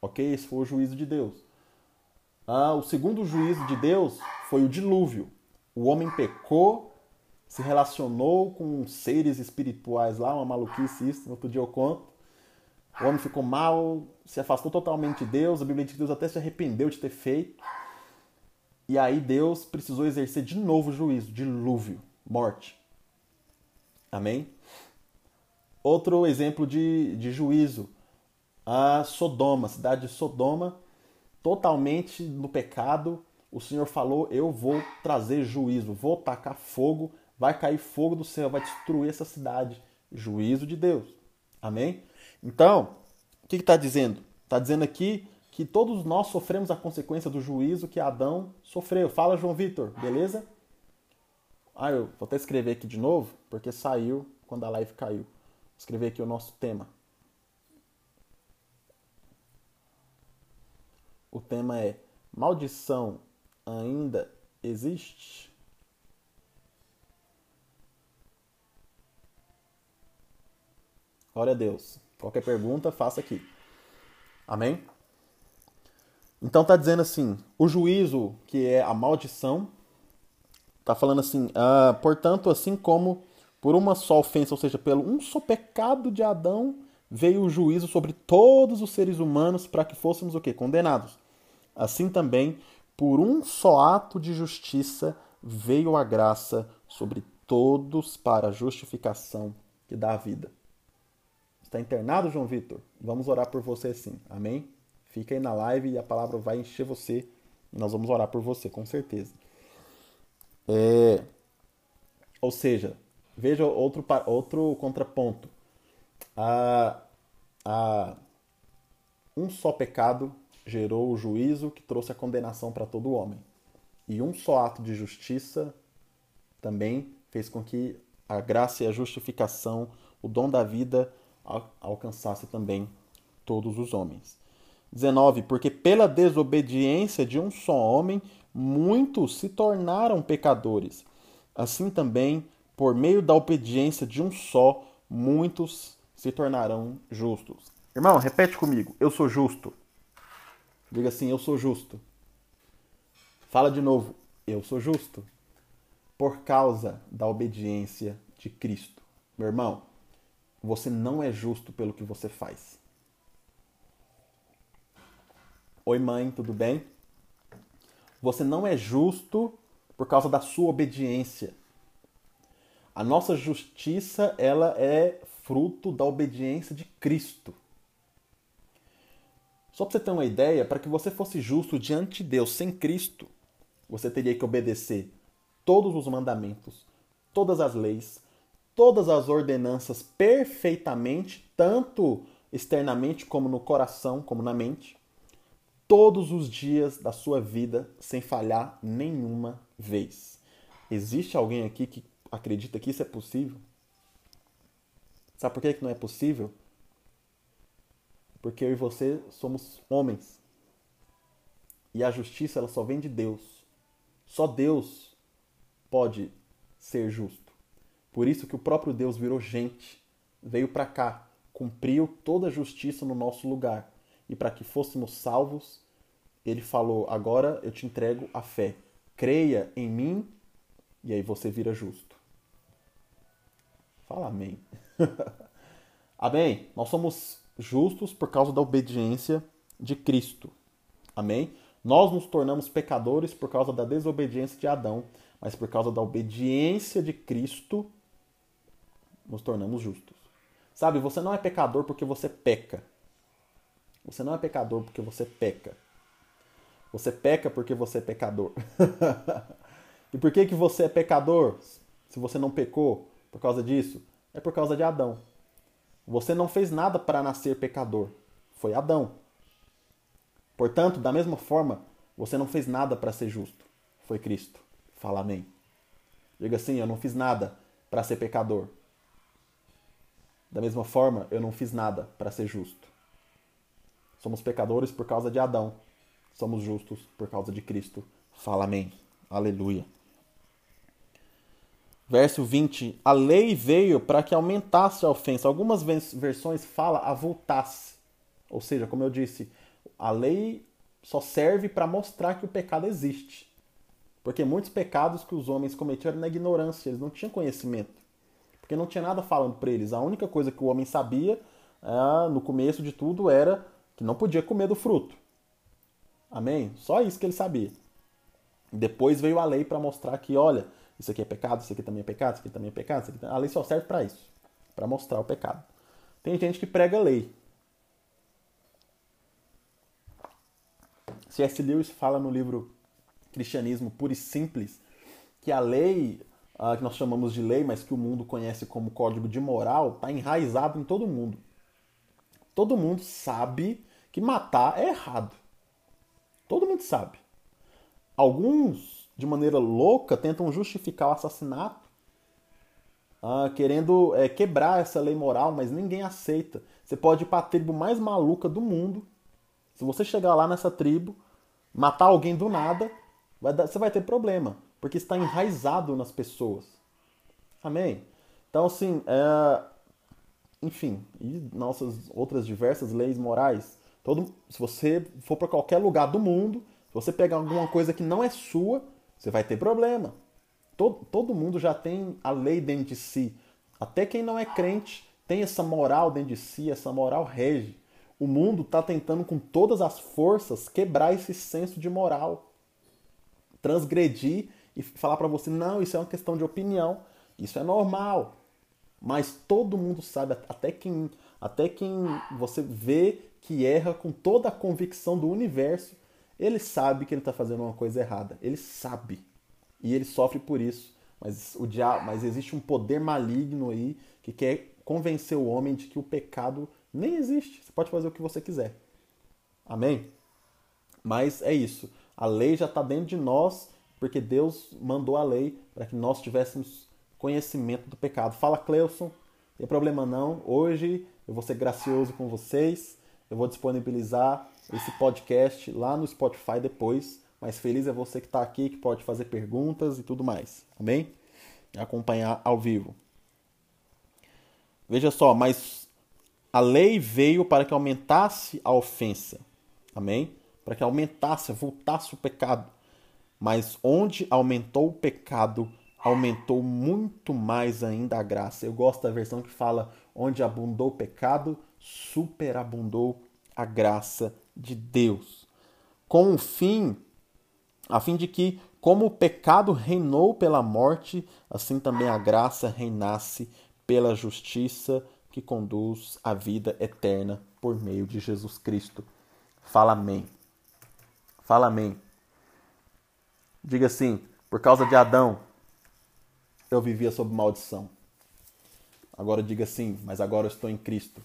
Ok? Esse foi o juízo de Deus. Ah, o segundo juízo de Deus foi o dilúvio. O homem pecou, se relacionou com seres espirituais lá, uma maluquice isso, no outro dia eu conto. O homem ficou mal, se afastou totalmente de Deus, a Bíblia diz que Deus até se arrependeu de ter feito. E aí Deus precisou exercer de novo o juízo, dilúvio, morte. Amém? Outro exemplo de, de juízo, a Sodoma, a cidade de Sodoma, totalmente no pecado. O Senhor falou: Eu vou trazer juízo, vou tacar fogo, vai cair fogo do céu, vai destruir essa cidade. Juízo de Deus. Amém? Então, o que está dizendo? Está dizendo aqui que todos nós sofremos a consequência do juízo que Adão sofreu. Fala, João Vitor, beleza? Ah, eu vou até escrever aqui de novo, porque saiu quando a live caiu. Vou escrever aqui o nosso tema. O tema é Maldição ainda existe? Glória a Deus. Qualquer pergunta, faça aqui. Amém? Então tá dizendo assim, o juízo, que é a maldição, tá falando assim, ah, portanto, assim como por uma só ofensa, ou seja, pelo um só pecado de Adão, veio o juízo sobre todos os seres humanos para que fôssemos o quê? Condenados. Assim também, por um só ato de justiça, veio a graça sobre todos para a justificação que dá a vida. Está internado, João Vitor? Vamos orar por você sim. Amém? Fica aí na live e a palavra vai encher você. E nós vamos orar por você, com certeza. É... Ou seja, veja outro, outro contraponto. Um só pecado gerou o juízo que trouxe a condenação para todo homem. E um só ato de justiça também fez com que a graça e a justificação, o dom da vida, alcançasse também todos os homens. 19. Porque pela desobediência de um só homem, muitos se tornaram pecadores. Assim também, por meio da obediência de um só, muitos se tornarão justos. Irmão, repete comigo. Eu sou justo. Diga assim: Eu sou justo. Fala de novo: Eu sou justo. Por causa da obediência de Cristo. Meu irmão, você não é justo pelo que você faz. Oi, mãe, tudo bem? Você não é justo por causa da sua obediência. A nossa justiça, ela é fruto da obediência de Cristo. Só para você ter uma ideia, para que você fosse justo diante de Deus sem Cristo, você teria que obedecer todos os mandamentos, todas as leis, todas as ordenanças perfeitamente, tanto externamente como no coração, como na mente todos os dias da sua vida sem falhar nenhuma vez. Existe alguém aqui que acredita que isso é possível? Sabe por que não é possível? Porque eu e você somos homens. E a justiça ela só vem de Deus. Só Deus pode ser justo. Por isso que o próprio Deus virou gente, veio para cá, cumpriu toda a justiça no nosso lugar e para que fôssemos salvos, ele falou: Agora eu te entrego a fé. Creia em mim e aí você vira justo. Fala amém. amém? Nós somos justos por causa da obediência de Cristo. Amém? Nós nos tornamos pecadores por causa da desobediência de Adão, mas por causa da obediência de Cristo, nos tornamos justos. Sabe, você não é pecador porque você peca. Você não é pecador porque você peca. Você peca porque você é pecador. e por que, que você é pecador? Se você não pecou por causa disso, é por causa de Adão. Você não fez nada para nascer pecador. Foi Adão. Portanto, da mesma forma, você não fez nada para ser justo. Foi Cristo. Fala amém. Diga assim: eu não fiz nada para ser pecador. Da mesma forma, eu não fiz nada para ser justo. Somos pecadores por causa de Adão. Somos justos por causa de Cristo. Fala amém. Aleluia. Verso 20: A lei veio para que aumentasse a ofensa. Algumas versões fala avultasse. Ou seja, como eu disse, a lei só serve para mostrar que o pecado existe. Porque muitos pecados que os homens cometiam eram na ignorância, eles não tinham conhecimento. Porque não tinha nada falando para eles. A única coisa que o homem sabia é, no começo de tudo era que não podia comer do fruto. Amém? Só isso que ele sabia. Depois veio a lei para mostrar que, olha, isso aqui é pecado, isso aqui também é pecado, isso aqui também é pecado. Aqui... A lei só serve para isso, para mostrar o pecado. Tem gente que prega a lei. C.S. Lewis fala no livro Cristianismo Puro e Simples que a lei, uh, que nós chamamos de lei, mas que o mundo conhece como código de moral, está enraizado em todo mundo. Todo mundo sabe que matar é errado. Todo mundo sabe. Alguns, de maneira louca, tentam justificar o assassinato, uh, querendo é, quebrar essa lei moral, mas ninguém aceita. Você pode ir para a tribo mais maluca do mundo. Se você chegar lá nessa tribo, matar alguém do nada, vai dar, você vai ter problema, porque está enraizado nas pessoas. Amém? Então, assim, é, enfim, e nossas outras diversas leis morais. Todo, se você for para qualquer lugar do mundo, se você pegar alguma coisa que não é sua, você vai ter problema. Todo, todo mundo já tem a lei dentro de si. Até quem não é crente tem essa moral dentro de si, essa moral rege. O mundo está tentando com todas as forças quebrar esse senso de moral, transgredir e falar para você: não, isso é uma questão de opinião, isso é normal. Mas todo mundo sabe, até quem, até quem você vê que erra com toda a convicção do universo, ele sabe que ele está fazendo uma coisa errada. Ele sabe. E ele sofre por isso. Mas, o diabo, mas existe um poder maligno aí que quer convencer o homem de que o pecado nem existe. Você pode fazer o que você quiser. Amém? Mas é isso. A lei já está dentro de nós, porque Deus mandou a lei para que nós tivéssemos conhecimento do pecado. Fala, Cleuson. Tem problema não. Hoje eu vou ser gracioso com vocês. Eu vou disponibilizar esse podcast lá no Spotify depois. Mas feliz é você que está aqui, que pode fazer perguntas e tudo mais. Amém? E acompanhar ao vivo. Veja só, mas a lei veio para que aumentasse a ofensa. Amém? Para que aumentasse, voltasse o pecado. Mas onde aumentou o pecado, aumentou muito mais ainda a graça. Eu gosto da versão que fala: onde abundou o pecado, superabundou a graça de Deus. Com o fim, a fim de que, como o pecado reinou pela morte, assim também a graça reinasse pela justiça que conduz à vida eterna por meio de Jesus Cristo. Fala amém. Fala amém. Diga assim: por causa de Adão, eu vivia sob maldição. Agora diga assim: mas agora eu estou em Cristo.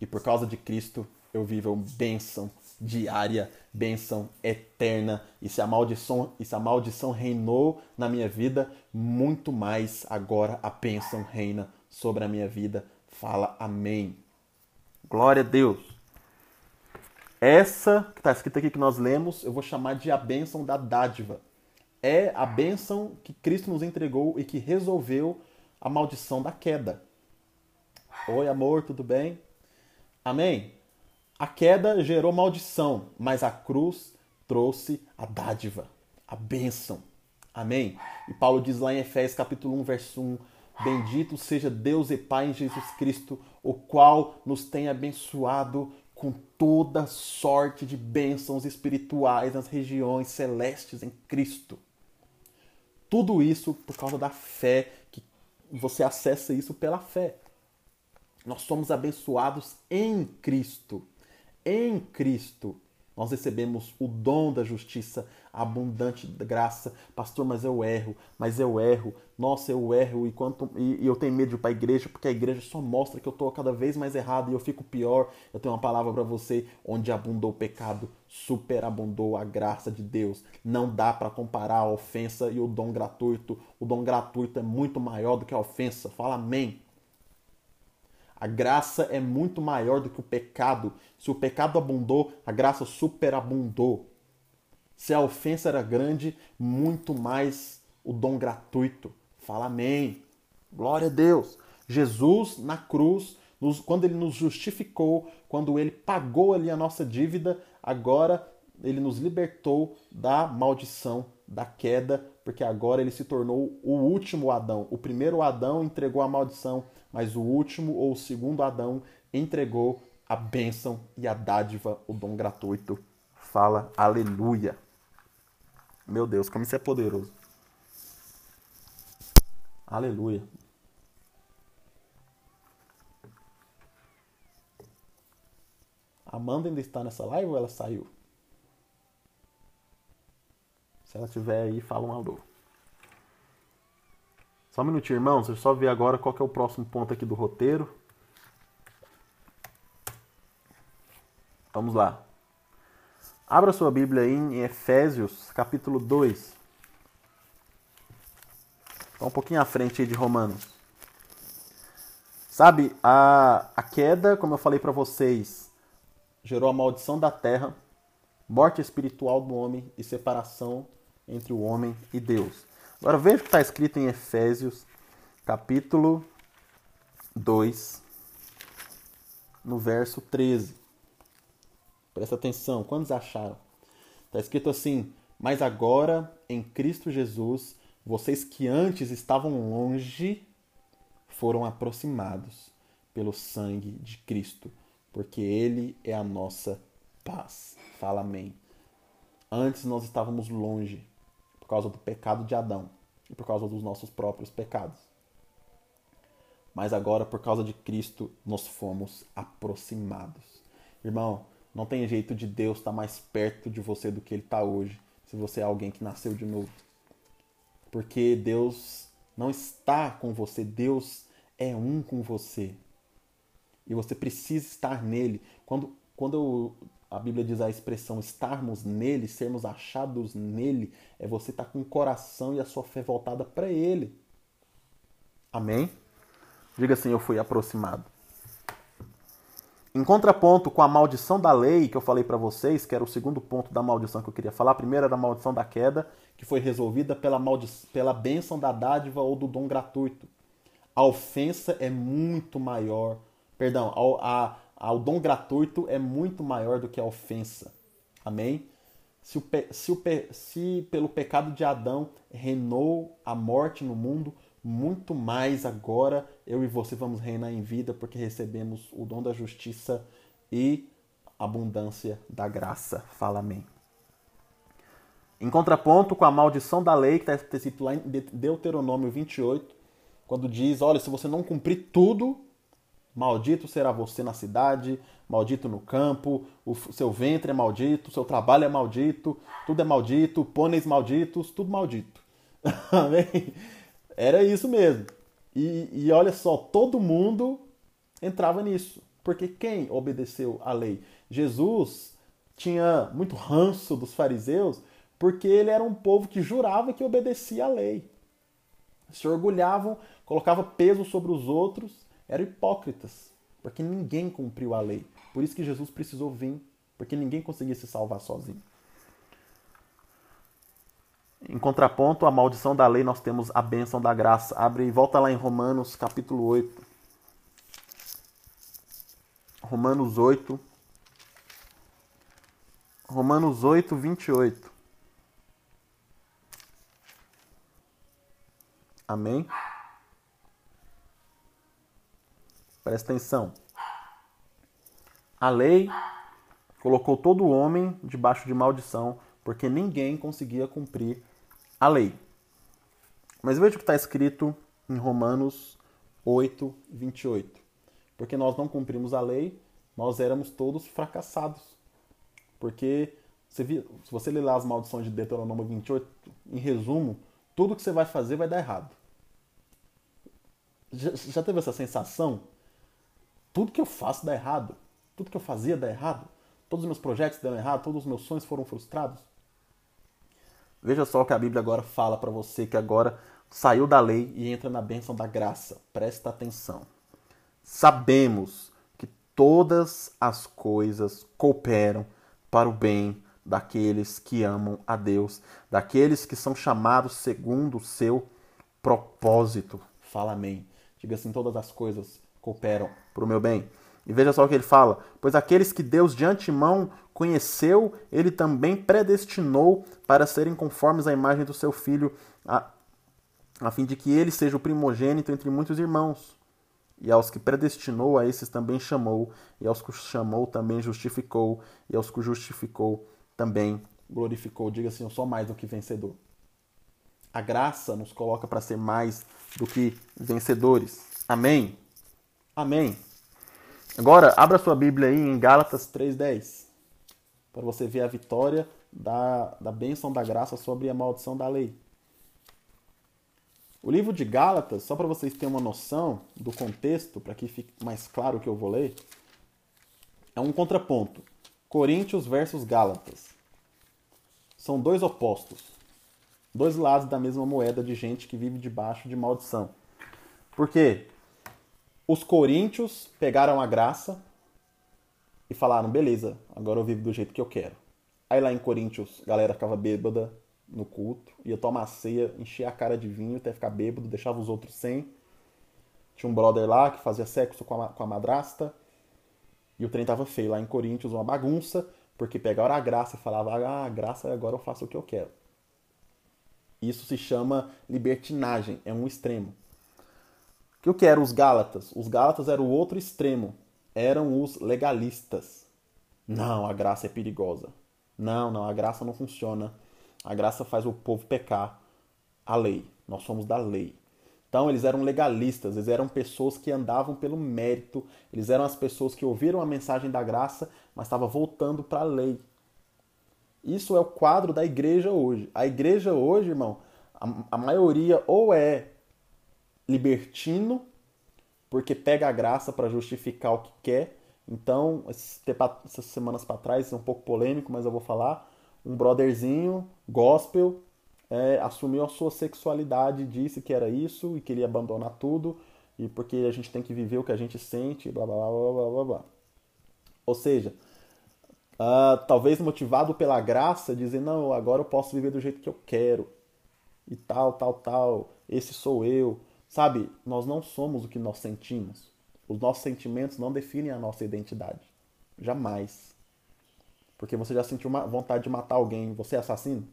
E por causa de Cristo, eu vivo bênção diária, bênção eterna. E se a maldição, e se a maldição reinou na minha vida, muito mais agora a bênção reina sobre a minha vida. Fala amém. Glória a Deus. Essa que está escrita aqui que nós lemos, eu vou chamar de a bênção da dádiva. É a bênção que Cristo nos entregou e que resolveu a maldição da queda. Oi, amor, tudo bem? Amém? A queda gerou maldição, mas a cruz trouxe a dádiva, a bênção. Amém? E Paulo diz lá em Efésios capítulo 1, verso 1, Bendito seja Deus e Pai em Jesus Cristo, o qual nos tem abençoado com toda sorte de bênçãos espirituais nas regiões celestes em Cristo. Tudo isso por causa da fé, que você acessa isso pela fé. Nós somos abençoados em Cristo em Cristo. Nós recebemos o dom da justiça, a abundante graça. Pastor, mas eu erro, mas eu erro. Nossa, eu erro e, quanto, e, e eu tenho medo para a igreja porque a igreja só mostra que eu estou cada vez mais errado e eu fico pior. Eu tenho uma palavra para você: onde abundou o pecado, superabundou a graça de Deus. Não dá para comparar a ofensa e o dom gratuito. O dom gratuito é muito maior do que a ofensa. Fala amém. A graça é muito maior do que o pecado. Se o pecado abundou, a graça superabundou. Se a ofensa era grande, muito mais o dom gratuito. Fala amém. Glória a Deus. Jesus na cruz, nos, quando ele nos justificou, quando ele pagou ali a nossa dívida, agora ele nos libertou da maldição, da queda, porque agora ele se tornou o último Adão. O primeiro Adão entregou a maldição, mas o último ou o segundo Adão entregou a bênção e a dádiva, o dom gratuito. Fala aleluia. Meu Deus, como isso é poderoso. Aleluia. Amanda ainda está nessa live ou ela saiu? Se ela estiver aí, fala um alô. Só um minutinho, irmãos. Deixa eu só ver agora qual é o próximo ponto aqui do roteiro. Vamos lá. Abra sua Bíblia aí em Efésios, capítulo 2. Está um pouquinho à frente aí de Romanos. Sabe, a, a queda, como eu falei para vocês, gerou a maldição da terra, morte espiritual do homem e separação entre o homem e Deus. Agora veja o que está escrito em Efésios, capítulo 2, no verso 13. Presta atenção, quantos acharam? Está escrito assim: Mas agora, em Cristo Jesus, vocês que antes estavam longe foram aproximados pelo sangue de Cristo, porque Ele é a nossa paz. Fala amém. Antes nós estávamos longe, causa do pecado de Adão e por causa dos nossos próprios pecados. Mas agora, por causa de Cristo, nós fomos aproximados. Irmão, não tem jeito de Deus estar mais perto de você do que ele está hoje, se você é alguém que nasceu de novo. Porque Deus não está com você, Deus é um com você. E você precisa estar nele. Quando, quando eu a Bíblia diz a expressão estarmos nele, sermos achados nele, é você estar tá com o coração e a sua fé voltada para ele. Amém? Diga assim: Eu fui aproximado. Em contraponto com a maldição da lei que eu falei para vocês, que era o segundo ponto da maldição que eu queria falar, a primeira era a maldição da queda, que foi resolvida pela, maldi pela bênção da dádiva ou do dom gratuito. A ofensa é muito maior, perdão, a, o dom gratuito é muito maior do que a ofensa. Amém? Se, o, se, o, se pelo pecado de Adão reinou a morte no mundo, muito mais agora eu e você vamos reinar em vida porque recebemos o dom da justiça e abundância da graça. Fala amém. Em contraponto com a maldição da lei, que está escrito lá em Deuteronômio 28, quando diz: Olha, se você não cumprir tudo, Maldito será você na cidade, maldito no campo, o seu ventre é maldito, o seu trabalho é maldito, tudo é maldito, pôneis malditos, tudo maldito. Amém? Era isso mesmo. E, e olha só, todo mundo entrava nisso. Porque quem obedeceu à lei? Jesus tinha muito ranço dos fariseus porque ele era um povo que jurava que obedecia à lei. Se orgulhavam, colocava peso sobre os outros eram hipócritas, porque ninguém cumpriu a lei. Por isso que Jesus precisou vir, porque ninguém conseguia se salvar sozinho. Em contraponto à maldição da lei, nós temos a bênção da graça. Abre e volta lá em Romanos capítulo 8. Romanos 8. Romanos 8, 28. Amém? Presta atenção. A lei colocou todo homem debaixo de maldição, porque ninguém conseguia cumprir a lei. Mas veja o que está escrito em Romanos 8, 28. Porque nós não cumprimos a lei, nós éramos todos fracassados. Porque você se você ler lá as maldições de Deuteronômio 28, em resumo, tudo que você vai fazer vai dar errado. Já, já teve essa sensação? Tudo que eu faço dá errado. Tudo que eu fazia dá errado. Todos os meus projetos deram errado. Todos os meus sonhos foram frustrados. Veja só o que a Bíblia agora fala para você que agora saiu da lei e entra na bênção da graça. Presta atenção. Sabemos que todas as coisas cooperam para o bem daqueles que amam a Deus, daqueles que são chamados segundo o seu propósito. Fala amém. Diga assim: todas as coisas cooperam para o meu bem. E veja só o que ele fala: Pois aqueles que Deus de antemão conheceu, ele também predestinou para serem conformes à imagem do seu filho, a, a fim de que ele seja o primogênito entre muitos irmãos. E aos que predestinou, a esses também chamou, e aos que chamou também justificou, e aos que justificou também glorificou. Diga assim: Eu sou mais do que vencedor. A graça nos coloca para ser mais do que vencedores. Amém? Amém. Agora, abra sua Bíblia aí em Gálatas 3,10 para você ver a vitória da, da bênção da graça sobre a maldição da lei. O livro de Gálatas, só para vocês terem uma noção do contexto, para que fique mais claro o que eu vou ler, é um contraponto. Coríntios versus Gálatas. São dois opostos. Dois lados da mesma moeda de gente que vive debaixo de maldição. Por quê? Os coríntios pegaram a graça e falaram: beleza, agora eu vivo do jeito que eu quero. Aí lá em Coríntios, a galera ficava bêbada, no culto, ia tomar ceia, encher a cara de vinho até ficar bêbado, deixava os outros sem. Tinha um brother lá que fazia sexo com a, com a madrasta. E o trem tava feio lá em Coríntios, uma bagunça, porque pegaram a graça e falavam, ah, a graça agora eu faço o que eu quero. Isso se chama libertinagem, é um extremo. O que eram os Gálatas? Os Gálatas eram o outro extremo, eram os legalistas. Não, a graça é perigosa. Não, não, a graça não funciona a graça faz o povo pecar a lei. Nós somos da lei. Então eles eram legalistas, eles eram pessoas que andavam pelo mérito, eles eram as pessoas que ouviram a mensagem da graça, mas estavam voltando para a lei. Isso é o quadro da igreja hoje. A igreja hoje, irmão, a, a maioria ou é libertino, porque pega a graça para justificar o que quer. Então, essas semanas para trás, é um pouco polêmico, mas eu vou falar um brotherzinho gospel é, assumiu a sua sexualidade, disse que era isso e queria abandonar tudo, e porque a gente tem que viver o que a gente sente, blá blá blá blá blá blá. Ou seja, uh, talvez motivado pela graça, dizer, não, agora eu posso viver do jeito que eu quero, e tal, tal, tal, esse sou eu. Sabe, nós não somos o que nós sentimos. Os nossos sentimentos não definem a nossa identidade. Jamais. Porque você já sentiu uma vontade de matar alguém, você é assassino?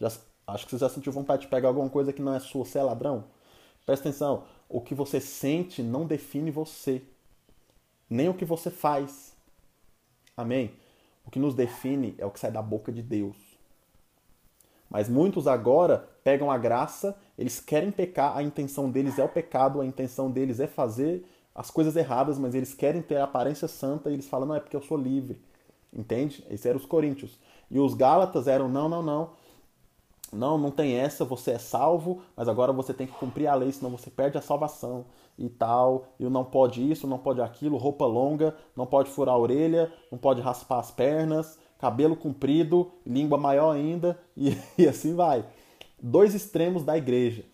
Já, acho que você já sentiu vontade de pegar alguma coisa que não é sua, você é ladrão? Presta atenção, o que você sente não define você, nem o que você faz. Amém? O que nos define é o que sai da boca de Deus. Mas muitos agora pegam a graça, eles querem pecar, a intenção deles é o pecado, a intenção deles é fazer as coisas erradas, mas eles querem ter a aparência santa e eles falam, não, é porque eu sou livre. Entende? Esses eram os coríntios. E os gálatas eram, não, não, não. Não, não tem essa, você é salvo, mas agora você tem que cumprir a lei, senão você perde a salvação e tal. E não pode isso, não pode aquilo, roupa longa, não pode furar a orelha, não pode raspar as pernas, cabelo comprido, língua maior ainda, e, e assim vai. Dois extremos da igreja.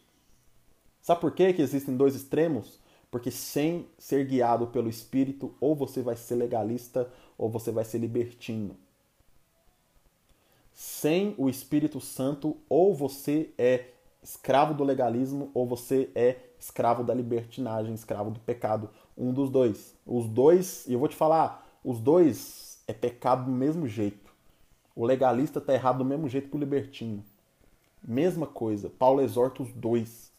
Sabe por que, que existem dois extremos? Porque sem ser guiado pelo Espírito, ou você vai ser legalista, ou você vai ser libertino. Sem o Espírito Santo, ou você é escravo do legalismo, ou você é escravo da libertinagem, escravo do pecado. Um dos dois. Os dois, e eu vou te falar, os dois é pecado do mesmo jeito. O legalista está errado do mesmo jeito que o libertino. Mesma coisa. Paulo exorta os dois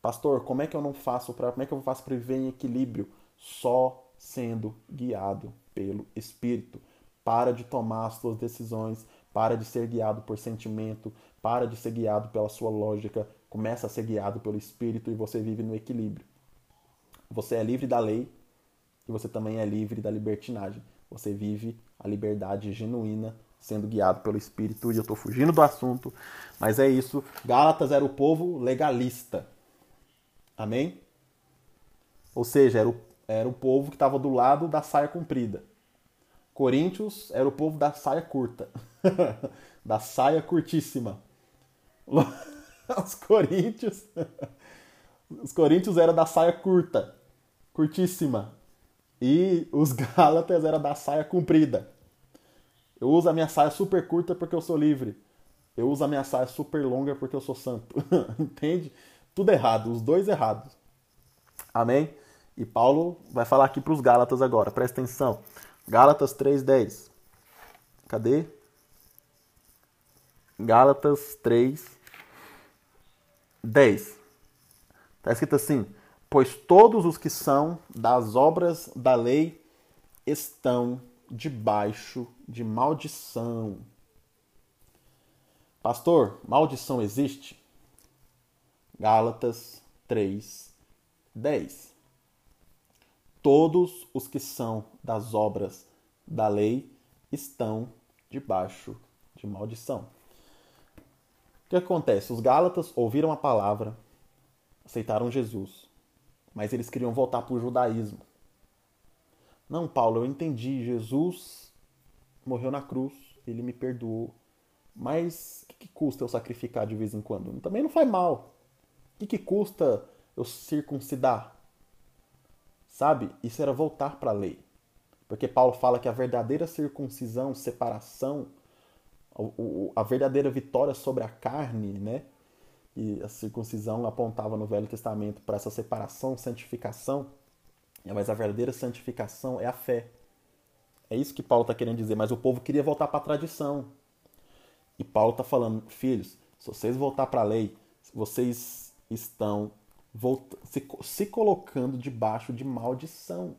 Pastor, como é que eu não faço para, como é que eu faço para viver em equilíbrio? Só sendo guiado pelo Espírito. Para de tomar as suas decisões, para de ser guiado por sentimento, para de ser guiado pela sua lógica, começa a ser guiado pelo Espírito e você vive no equilíbrio. Você é livre da lei e você também é livre da libertinagem. você vive a liberdade genuína sendo guiado pelo Espírito. E eu estou fugindo do assunto, mas é isso. Gálatas era o povo legalista. Amém? Ou seja, era o, era o povo que estava do lado da saia comprida. Coríntios era o povo da saia curta, da saia curtíssima. Os coríntios, os coríntios era da saia curta, curtíssima, e os gálatas era da saia comprida. Eu uso a minha saia super curta porque eu sou livre. Eu uso a minha saia super longa porque eu sou santo. Entende? Tudo errado, os dois errados. Amém? E Paulo vai falar aqui para os Gálatas agora, presta atenção. Gálatas 3:10. Cadê? Gálatas 3 10. Está escrito assim: Pois todos os que são das obras da lei estão debaixo de maldição. Pastor, maldição existe? Gálatas 3, 10 todos os que são das obras da lei estão debaixo de maldição. O que acontece? Os Gálatas ouviram a palavra, aceitaram Jesus, mas eles queriam voltar para o judaísmo. Não, Paulo, eu entendi. Jesus morreu na cruz, ele me perdoou. Mas o que, que, custa eu sacrificar de vez em quando? Também não faz mal. O que, que custa eu circuncidar? Sabe? Isso era voltar para a lei. Porque Paulo fala que a verdadeira circuncisão, separação, a verdadeira vitória sobre a carne, né? E a circuncisão apontava no Velho Testamento para essa separação, santificação. Mas a verdadeira santificação é a fé. É isso que Paulo está querendo dizer. Mas o povo queria voltar para a tradição. E Paulo está falando, filhos, se vocês voltar para a lei, vocês estão se, se colocando debaixo de maldição.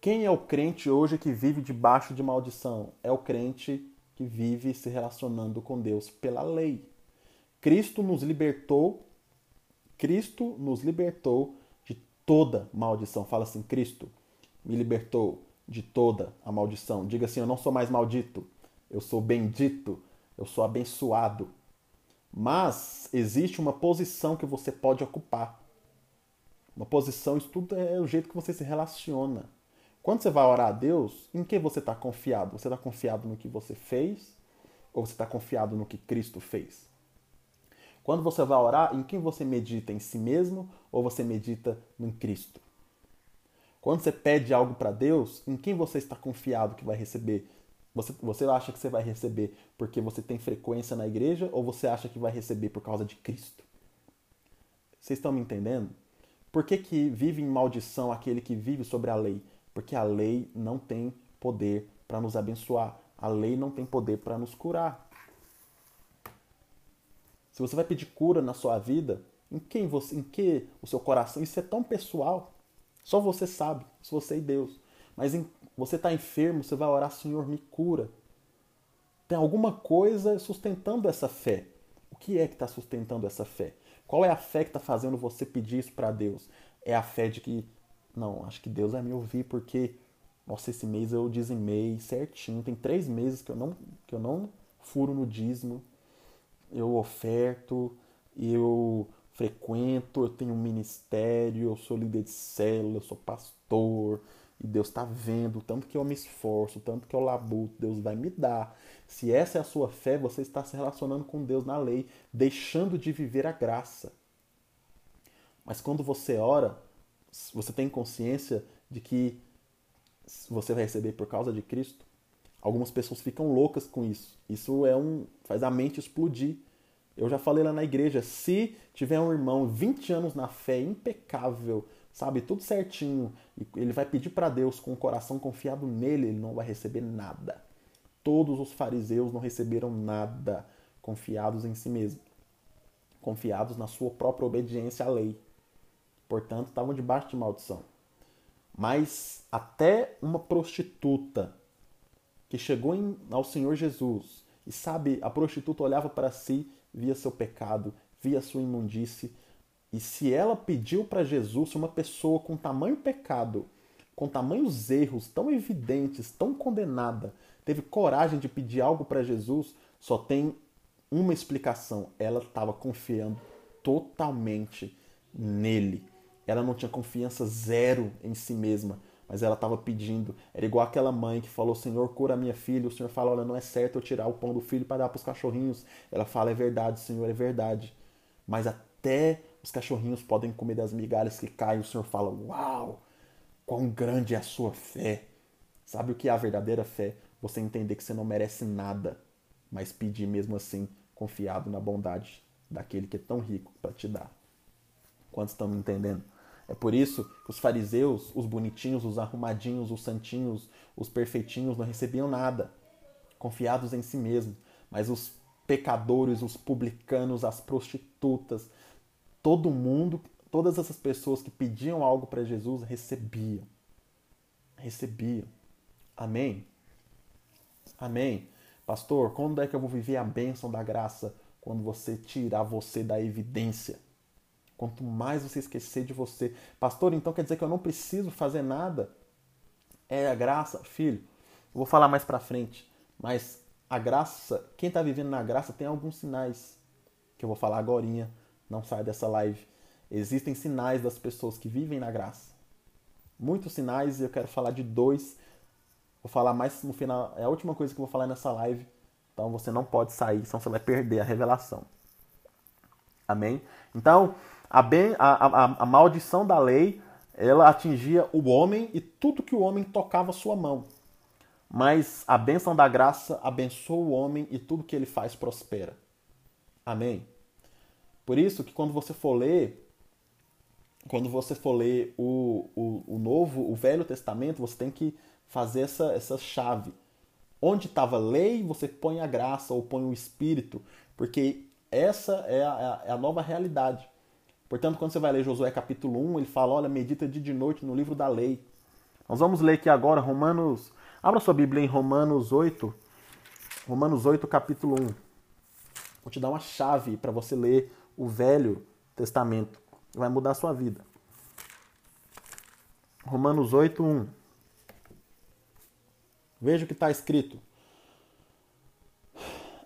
Quem é o crente hoje que vive debaixo de maldição? É o crente que vive se relacionando com Deus pela lei. Cristo nos libertou, Cristo nos libertou de toda maldição. Fala assim, Cristo me libertou de toda a maldição. Diga assim, eu não sou mais maldito, eu sou bendito, eu sou abençoado. Mas existe uma posição que você pode ocupar. Uma posição, isso tudo é o jeito que você se relaciona. Quando você vai orar a Deus, em que você está confiado? Você está confiado no que você fez? Ou você está confiado no que Cristo fez? Quando você vai orar, em quem você medita? Em si mesmo ou você medita em Cristo? Quando você pede algo para Deus, em quem você está confiado que vai receber? Você, você acha que você vai receber porque você tem frequência na igreja ou você acha que vai receber por causa de Cristo? Vocês estão me entendendo? Por que, que vive em maldição aquele que vive sobre a lei? Porque a lei não tem poder para nos abençoar. A lei não tem poder para nos curar. Se você vai pedir cura na sua vida, em quem você, em que o seu coração, isso é tão pessoal. Só você sabe, se você e Deus. Mas em você está enfermo, você vai orar, Senhor, me cura. Tem alguma coisa sustentando essa fé. O que é que está sustentando essa fé? Qual é a fé que está fazendo você pedir isso para Deus? É a fé de que, não, acho que Deus vai me ouvir porque, nossa, esse mês eu dizimei certinho. Tem três meses que eu não, que eu não furo no dízimo. Eu oferto, eu frequento, eu tenho um ministério, eu sou líder de célula, eu sou pastor, e Deus está vendo tanto que eu me esforço, tanto que eu labuto, Deus vai me dar. Se essa é a sua fé, você está se relacionando com Deus na lei, deixando de viver a graça. Mas quando você ora, você tem consciência de que você vai receber por causa de Cristo? Algumas pessoas ficam loucas com isso. Isso é um faz a mente explodir. Eu já falei lá na igreja, se tiver um irmão 20 anos na fé impecável, sabe? Tudo certinho. E ele vai pedir para Deus com o coração confiado nele, ele não vai receber nada. Todos os fariseus não receberam nada confiados em si mesmo, confiados na sua própria obediência à lei. Portanto, estavam debaixo de maldição. Mas até uma prostituta que chegou em, ao Senhor Jesus e sabe, a prostituta olhava para si, via seu pecado, via sua imundície e se ela pediu para Jesus, uma pessoa com tamanho pecado com tamanhos erros tão evidentes, tão condenada, teve coragem de pedir algo para Jesus, só tem uma explicação. Ela estava confiando totalmente nele. Ela não tinha confiança zero em si mesma, mas ela estava pedindo. Era igual aquela mãe que falou: Senhor, cura minha filha. O Senhor fala: Olha, não é certo eu tirar o pão do filho para dar para os cachorrinhos. Ela fala: É verdade, Senhor, é verdade. Mas até os cachorrinhos podem comer das migalhas que caem. O Senhor fala: Uau, quão grande é a sua fé. Sabe o que é a verdadeira fé? Você entender que você não merece nada, mas pedir mesmo assim, confiado na bondade daquele que é tão rico para te dar. Quantos estão me entendendo? É por isso que os fariseus, os bonitinhos, os arrumadinhos, os santinhos, os perfeitinhos não recebiam nada, confiados em si mesmos. Mas os pecadores, os publicanos, as prostitutas, todo mundo, todas essas pessoas que pediam algo para Jesus recebiam. Recebiam. Amém? Amém? Pastor, quando é que eu vou viver a bênção da graça? Quando você tirar você da evidência. Quanto mais você esquecer de você. Pastor, então quer dizer que eu não preciso fazer nada? É a graça, filho. Eu vou falar mais pra frente. Mas a graça, quem está vivendo na graça tem alguns sinais que eu vou falar agora. Não sai dessa live. Existem sinais das pessoas que vivem na graça. Muitos sinais e eu quero falar de dois. Vou falar mais no final. É a última coisa que eu vou falar nessa live. Então você não pode sair, senão você vai perder a revelação. Amém? Então, a, ben, a, a, a maldição da lei, ela atingia o homem e tudo que o homem tocava sua mão. Mas a bênção da graça abençoa o homem e tudo que ele faz prospera. Amém? Por isso que quando você for ler, quando você for ler o, o, o Novo, o Velho Testamento, você tem que fazer essa, essa chave. Onde estava lei, você põe a graça ou põe o Espírito, porque essa é a, é a nova realidade. Portanto, quando você vai ler Josué capítulo 1, ele fala: olha, medita dia de noite no livro da lei. Nós vamos ler aqui agora Romanos. Abra sua Bíblia em Romanos 8. Romanos 8, capítulo 1. Vou te dar uma chave para você ler o Velho Testamento. Vai mudar a sua vida. Romanos 8, 1. Veja o que está escrito.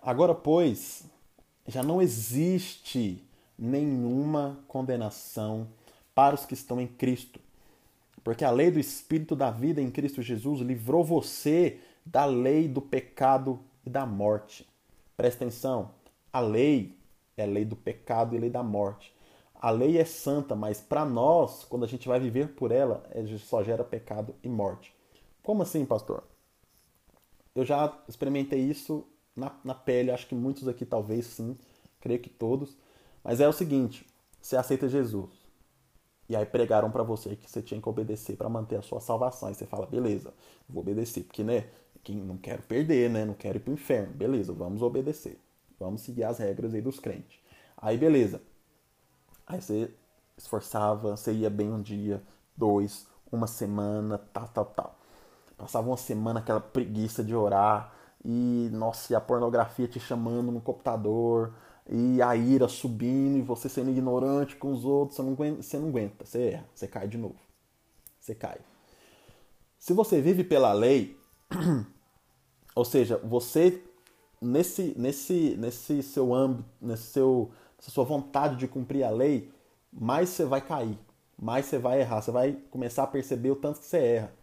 Agora, pois, já não existe nenhuma condenação para os que estão em Cristo. Porque a lei do Espírito da vida em Cristo Jesus livrou você da lei do pecado e da morte. Presta atenção, a lei é lei do pecado e lei da morte. A lei é santa, mas para nós, quando a gente vai viver por ela, só gera pecado e morte. Como assim, pastor? Eu já experimentei isso na, na pele, acho que muitos aqui talvez sim, creio que todos. Mas é o seguinte: você aceita Jesus. E aí pregaram para você que você tinha que obedecer para manter a sua salvação. E você fala, beleza, vou obedecer, porque né, não quero perder, né? Não quero ir pro inferno. Beleza, vamos obedecer. Vamos seguir as regras aí dos crentes. Aí beleza. Aí você esforçava, você ia bem um dia, dois, uma semana, tal, tal, tal. Passava uma semana aquela preguiça de orar e, nossa, e a pornografia te chamando no computador, e a ira subindo e você sendo ignorante com os outros, você não aguenta, você, não aguenta, você erra, você cai de novo. Você cai. Se você vive pela lei, ou seja, você nesse nesse nesse seu âmbito, nesse seu nessa sua vontade de cumprir a lei, mais você vai cair, mais você vai errar, você vai começar a perceber o tanto que você erra.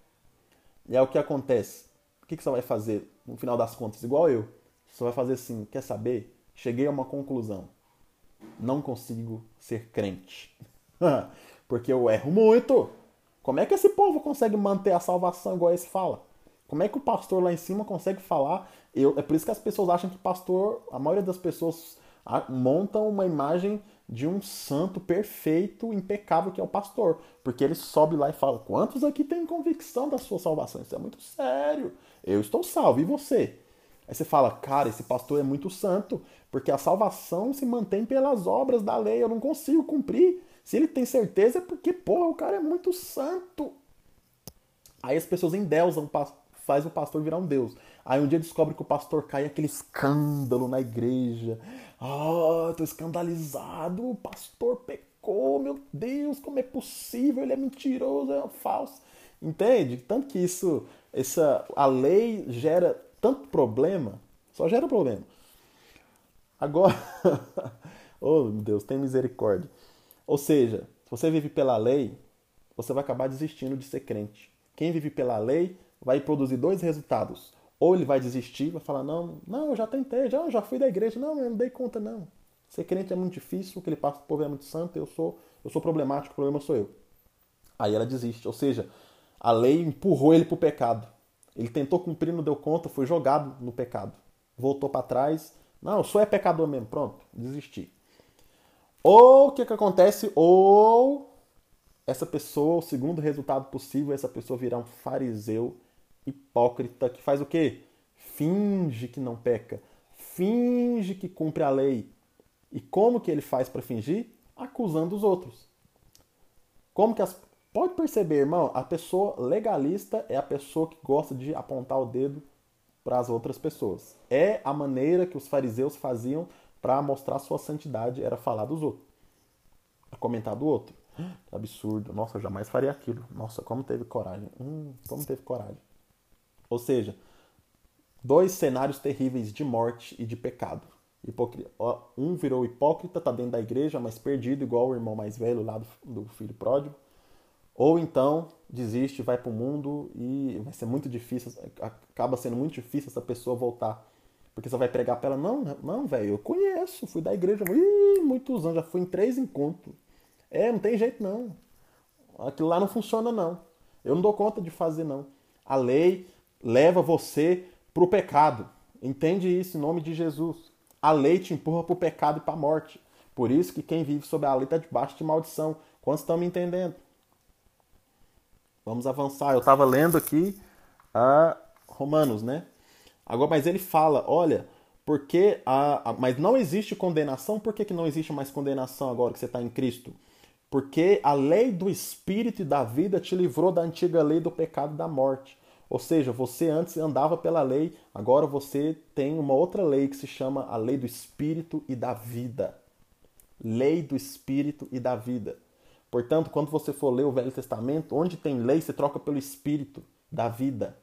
E é o que acontece. O que, você vai fazer no final das contas? Igual eu. Você vai fazer assim, quer saber? Cheguei a uma conclusão. Não consigo ser crente. Porque eu erro muito. Como é que esse povo consegue manter a salvação igual esse fala? Como é que o pastor lá em cima consegue falar? Eu, é por isso que as pessoas acham que pastor, a maioria das pessoas montam uma imagem de um santo perfeito, impecável que é o pastor, porque ele sobe lá e fala: "Quantos aqui têm convicção da sua salvação? Isso é muito sério. Eu estou salvo e você?" Aí você fala, cara, esse pastor é muito santo, porque a salvação se mantém pelas obras da lei, eu não consigo cumprir. Se ele tem certeza é porque, porra, o cara é muito santo. Aí as pessoas endeusam, faz o pastor virar um deus. Aí um dia descobre que o pastor cai aquele escândalo na igreja. Ah, oh, tô escandalizado, o pastor pecou, meu Deus, como é possível? Ele é mentiroso, é falso. Entende? Tanto que isso, essa, a lei gera tanto problema, só gera problema. Agora, oh meu Deus, tem misericórdia. Ou seja, se você vive pela lei, você vai acabar desistindo de ser crente. Quem vive pela lei vai produzir dois resultados. Ou ele vai desistir, vai falar: Não, não, eu já tentei, já, já fui da igreja, não, eu não dei conta, não. Ser crente é muito difícil, o que ele passa povo é muito santo, eu sou, eu sou problemático, o problema sou eu. Aí ela desiste. Ou seja, a lei empurrou ele para o pecado. Ele tentou cumprir, não deu conta, foi jogado no pecado. Voltou para trás. Não, sou é pecador mesmo. Pronto, desisti. Ou o que, que acontece? Ou essa pessoa, o segundo resultado possível, essa pessoa virar um fariseu hipócrita que faz o quê? Finge que não peca, finge que cumpre a lei. E como que ele faz para fingir? Acusando os outros. Como que as Pode perceber, irmão, a pessoa legalista é a pessoa que gosta de apontar o dedo para as outras pessoas. É a maneira que os fariseus faziam para mostrar sua santidade, era falar dos outros. Comentar do outro. Absurdo. Nossa, eu jamais faria aquilo. Nossa, como teve coragem. Hum, como teve coragem. Ou seja, dois cenários terríveis de morte e de pecado. Um virou hipócrita, tá dentro da igreja, mas perdido, igual o irmão mais velho lá do, do filho pródigo. Ou então desiste, vai para o mundo e vai ser muito difícil, acaba sendo muito difícil essa pessoa voltar. Porque você vai pregar para ela, não, não, velho, eu conheço, fui da igreja ih, muitos anos, já fui em três encontros. É, não tem jeito não. Aquilo lá não funciona não. Eu não dou conta de fazer não. A lei leva você para o pecado. Entende isso em nome de Jesus. A lei te empurra para o pecado e para a morte. Por isso que quem vive sob a lei está debaixo de maldição. Quantos estão me entendendo? Vamos avançar. Eu estava lendo aqui a Romanos, né? Agora, mas ele fala, olha, porque a, a, mas não existe condenação. Por que, que não existe mais condenação agora que você está em Cristo? Porque a lei do Espírito e da vida te livrou da antiga lei do pecado e da morte. Ou seja, você antes andava pela lei, agora você tem uma outra lei que se chama a lei do Espírito e da vida. Lei do Espírito e da vida. Portanto, quando você for ler o Velho Testamento, onde tem lei, você troca pelo Espírito da vida.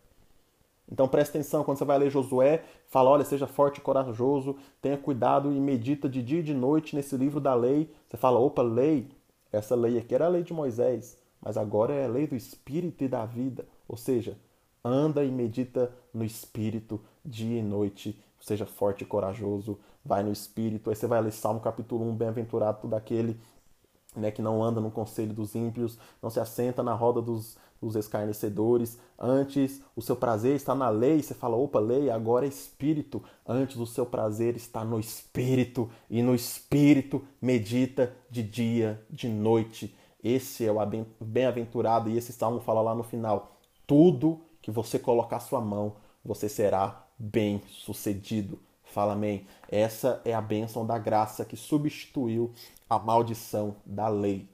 Então preste atenção, quando você vai ler Josué, fala, olha, seja forte e corajoso, tenha cuidado e medita de dia e de noite nesse livro da lei. Você fala, opa, lei, essa lei aqui era a lei de Moisés, mas agora é a lei do Espírito e da vida. Ou seja, anda e medita no Espírito dia e noite, seja forte e corajoso, vai no Espírito. Aí você vai ler Salmo capítulo 1, bem-aventurado todo aquele né, que não anda no conselho dos ímpios, não se assenta na roda dos, dos escarnecedores. Antes, o seu prazer está na lei. Você fala, opa, lei, agora é espírito. Antes, o seu prazer está no espírito. E no espírito, medita de dia, de noite. Esse é o bem-aventurado. E esse salmo fala lá no final: tudo que você colocar sua mão, você será bem sucedido. Fala amém. Essa é a bênção da graça que substituiu a maldição da lei.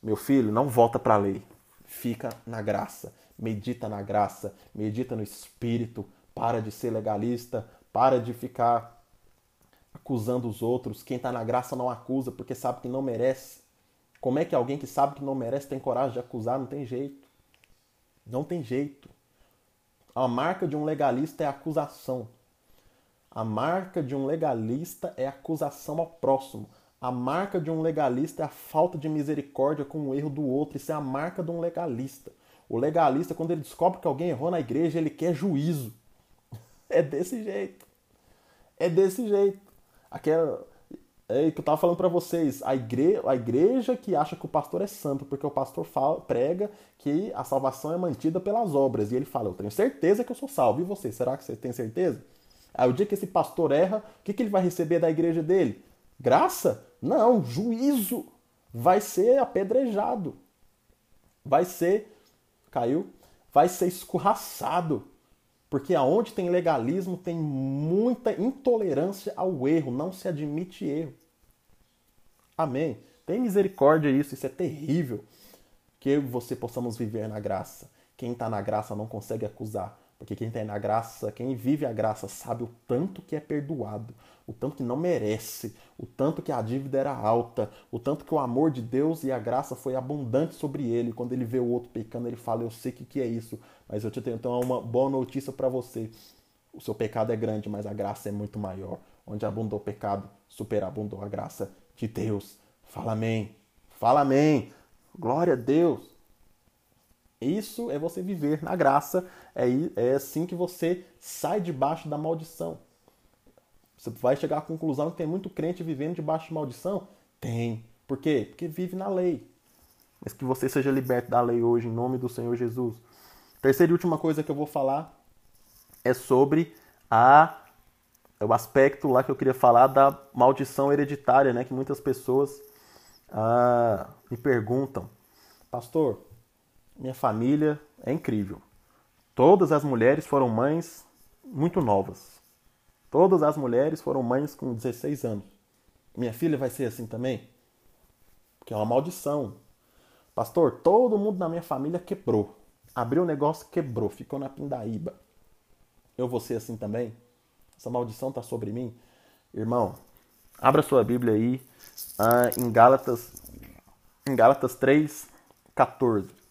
Meu filho, não volta para a lei. Fica na graça. Medita na graça. Medita no espírito. Para de ser legalista. Para de ficar acusando os outros. Quem está na graça não acusa porque sabe que não merece. Como é que alguém que sabe que não merece tem coragem de acusar? Não tem jeito. Não tem jeito. A marca de um legalista é acusação. A marca de um legalista é acusação ao próximo. A marca de um legalista é a falta de misericórdia com o erro do outro. Isso é a marca de um legalista. O legalista, quando ele descobre que alguém errou na igreja, ele quer juízo. É desse jeito. É desse jeito. Aquela. É que eu tava falando para vocês, a igreja, a igreja que acha que o pastor é santo, porque o pastor fala, prega que a salvação é mantida pelas obras. E ele fala, eu tenho certeza que eu sou salvo. E você, será que você tem certeza? Aí o dia que esse pastor erra, o que, que ele vai receber da igreja dele? Graça? Não, juízo. Vai ser apedrejado. Vai ser. Caiu? Vai ser escorraçado. Porque aonde tem legalismo tem muita intolerância ao erro, não se admite erro. Amém. Tem misericórdia isso, isso é terrível. Que eu e você possamos viver na graça. Quem está na graça não consegue acusar, Porque quem tem na graça, quem vive a graça, sabe o tanto que é perdoado, o tanto que não merece, o tanto que a dívida era alta, o tanto que o amor de Deus e a graça foi abundante sobre ele. Quando ele vê o outro pecando, ele fala: Eu sei que, que é isso, mas eu te tenho então uma boa notícia para você. O seu pecado é grande, mas a graça é muito maior. Onde abundou o pecado, superabundou a graça de Deus. Fala amém. Fala amém. Glória a Deus. Isso é você viver na graça, é, é assim que você sai debaixo da maldição. Você vai chegar à conclusão que tem muito crente vivendo debaixo de maldição? Tem. Por quê? Porque vive na lei. Mas que você seja liberto da lei hoje, em nome do Senhor Jesus. Terceira e última coisa que eu vou falar é sobre a o aspecto lá que eu queria falar da maldição hereditária, né? Que muitas pessoas ah, me perguntam, pastor, minha família é incrível. Todas as mulheres foram mães muito novas. Todas as mulheres foram mães com 16 anos. Minha filha vai ser assim também? Porque é uma maldição. Pastor, todo mundo na minha família quebrou. Abriu o negócio, quebrou, ficou na pindaíba. Eu vou ser assim também? Essa maldição está sobre mim? Irmão, abra sua Bíblia aí ah, em Gálatas, em Gálatas 3, 14.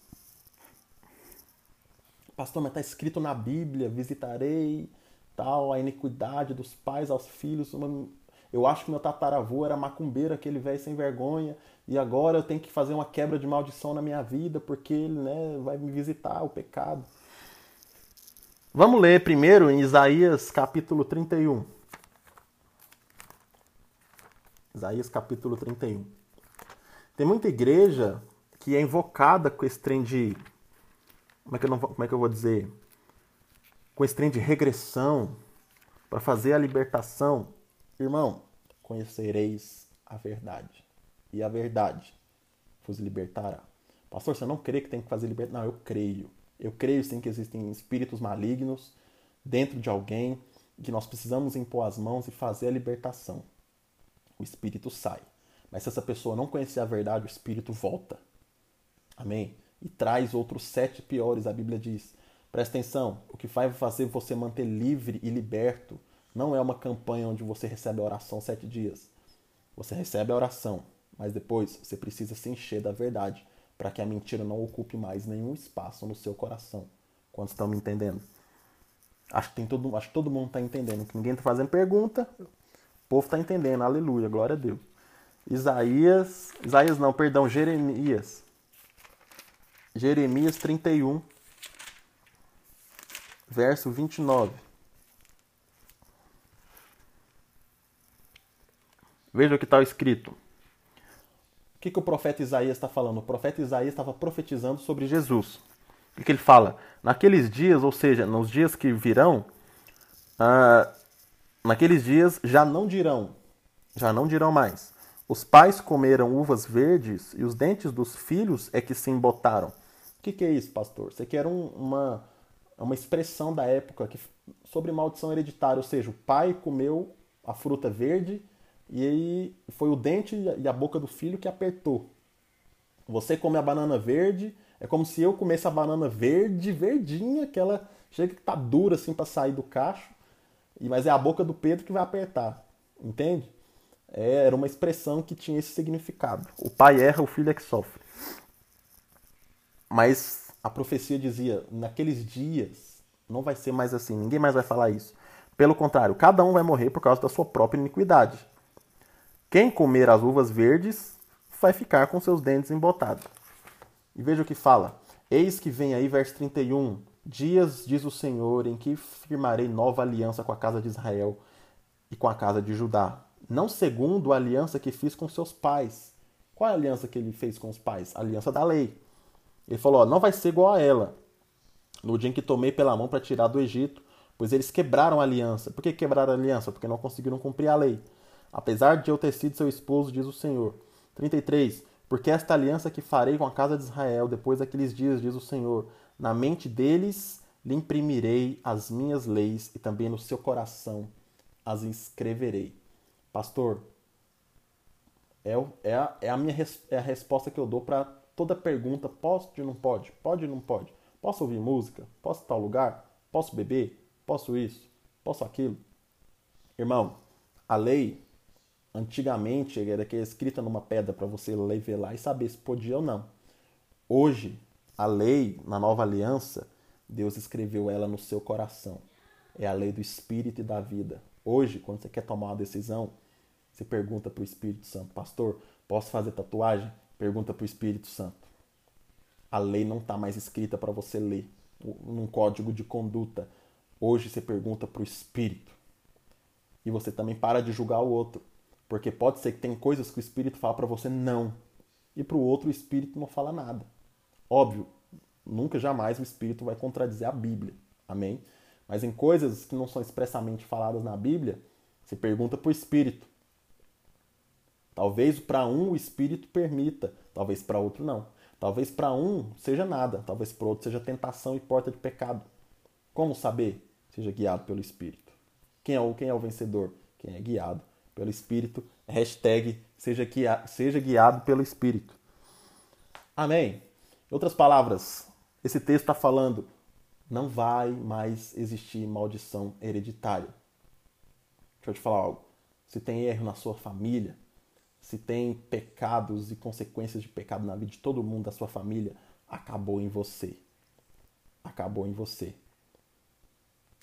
Pastor, mas está escrito na Bíblia, visitarei tal, a iniquidade dos pais aos filhos. Eu acho que meu tataravô era macumbeiro, aquele velho sem vergonha, e agora eu tenho que fazer uma quebra de maldição na minha vida, porque ele né, vai me visitar, o pecado. Vamos ler primeiro em Isaías capítulo 31. Isaías capítulo 31. Tem muita igreja que é invocada com esse trem de como é que eu, não, como é que eu vou dizer? Com esse trem de regressão para fazer a libertação. Irmão, conhecereis a verdade. E a verdade vos libertará. Pastor, você não crê que tem que fazer libertação? Não, eu creio. Eu creio sim que existem espíritos malignos dentro de alguém que nós precisamos impor as mãos e fazer a libertação. O espírito sai. Mas se essa pessoa não conhecer a verdade, o espírito volta. Amém? E traz outros sete piores, a Bíblia diz. Presta atenção, o que vai fazer você manter livre e liberto não é uma campanha onde você recebe a oração sete dias. Você recebe a oração, mas depois você precisa se encher da verdade para que a mentira não ocupe mais nenhum espaço no seu coração. Quantos estão me entendendo? Acho que, tem todo, acho que todo mundo está entendendo. Que ninguém está fazendo pergunta. O povo está entendendo. Aleluia, glória a Deus. Isaías, Isaías não, perdão, Jeremias Jeremias 31, verso 29. Veja o que está escrito. O que, que o profeta Isaías está falando? O profeta Isaías estava profetizando sobre Jesus. O que, que ele fala? Naqueles dias, ou seja, nos dias que virão, ah, naqueles dias já não dirão, já não dirão mais. Os pais comeram uvas verdes e os dentes dos filhos é que se embotaram que, que é isso, pastor? Aqui era um, uma, uma expressão da época que, sobre maldição hereditária, ou seja, o pai comeu a fruta verde e aí foi o dente e a boca do filho que apertou. Você come a banana verde, é como se eu comesse a banana verde, verdinha, que ela chega que tá dura assim para sair do cacho, mas é a boca do Pedro que vai apertar, entende? É, era uma expressão que tinha esse significado. O pai erra, o filho é que sofre. Mas a profecia dizia: naqueles dias não vai ser mais assim, ninguém mais vai falar isso. Pelo contrário, cada um vai morrer por causa da sua própria iniquidade. Quem comer as uvas verdes vai ficar com seus dentes embotados. E veja o que fala: Eis que vem aí, verso 31. Dias, diz o Senhor, em que firmarei nova aliança com a casa de Israel e com a casa de Judá, não segundo a aliança que fiz com seus pais. Qual é a aliança que ele fez com os pais? A aliança da lei. Ele falou: ó, não vai ser igual a ela. No dia em que tomei pela mão para tirar do Egito, pois eles quebraram a aliança. Por que quebraram a aliança? Porque não conseguiram cumprir a lei. Apesar de eu ter sido seu esposo, diz o Senhor. 33. Porque esta aliança que farei com a casa de Israel depois daqueles dias, diz o Senhor, na mente deles lhe imprimirei as minhas leis e também no seu coração as escreverei. Pastor, é, é, a, é a minha é a resposta que eu dou para toda pergunta, pode ou não pode? Pode ou não pode? Posso ouvir música? Posso tal lugar? Posso beber? Posso isso? Posso aquilo? Irmão, a lei antigamente era que escrita numa pedra para você lá e saber se podia ou não. Hoje, a lei na nova aliança, Deus escreveu ela no seu coração. É a lei do espírito e da vida. Hoje, quando você quer tomar uma decisão, você pergunta para o Espírito Santo, pastor, posso fazer tatuagem? Pergunta para o Espírito Santo. A lei não está mais escrita para você ler num código de conduta. Hoje você pergunta para o Espírito. E você também para de julgar o outro. Porque pode ser que tem coisas que o Espírito fala para você não. E para o outro o Espírito não fala nada. Óbvio, nunca jamais o Espírito vai contradizer a Bíblia. Amém? Mas em coisas que não são expressamente faladas na Bíblia, você pergunta para o Espírito. Talvez para um o Espírito permita, talvez para outro não. Talvez para um seja nada, talvez para outro seja tentação e porta de pecado. Como saber? Seja guiado pelo Espírito. Quem é o, quem é o vencedor? Quem é guiado pelo Espírito. Hashtag seja, guia, seja guiado pelo Espírito. Amém? Em outras palavras, esse texto está falando: não vai mais existir maldição hereditária. Deixa eu te falar algo. Se tem erro na sua família, se tem pecados e consequências de pecado na vida de todo mundo da sua família, acabou em você. Acabou em você.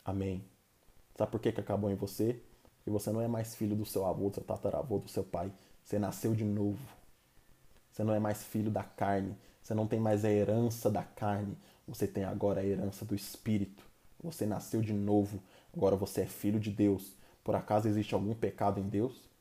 Amém. Sabe por que, que acabou em você? Porque você não é mais filho do seu avô, do seu tataravô, do seu pai. Você nasceu de novo. Você não é mais filho da carne. Você não tem mais a herança da carne. Você tem agora a herança do Espírito. Você nasceu de novo. Agora você é filho de Deus. Por acaso existe algum pecado em Deus?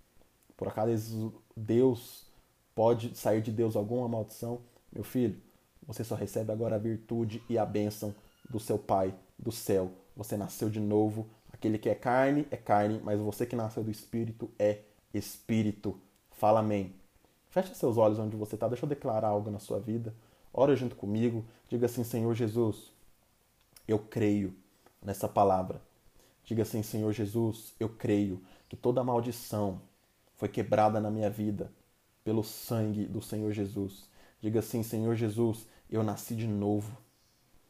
Por acaso Deus pode sair de Deus alguma maldição? Meu filho, você só recebe agora a virtude e a bênção do seu Pai do céu. Você nasceu de novo. Aquele que é carne é carne, mas você que nasceu do Espírito é Espírito. Fala amém. Feche seus olhos onde você está. Deixa eu declarar algo na sua vida. Ora junto comigo. Diga assim, Senhor Jesus, eu creio nessa palavra. Diga assim, Senhor Jesus, eu creio que toda maldição, foi quebrada na minha vida pelo sangue do Senhor Jesus. Diga assim: Senhor Jesus, eu nasci de novo.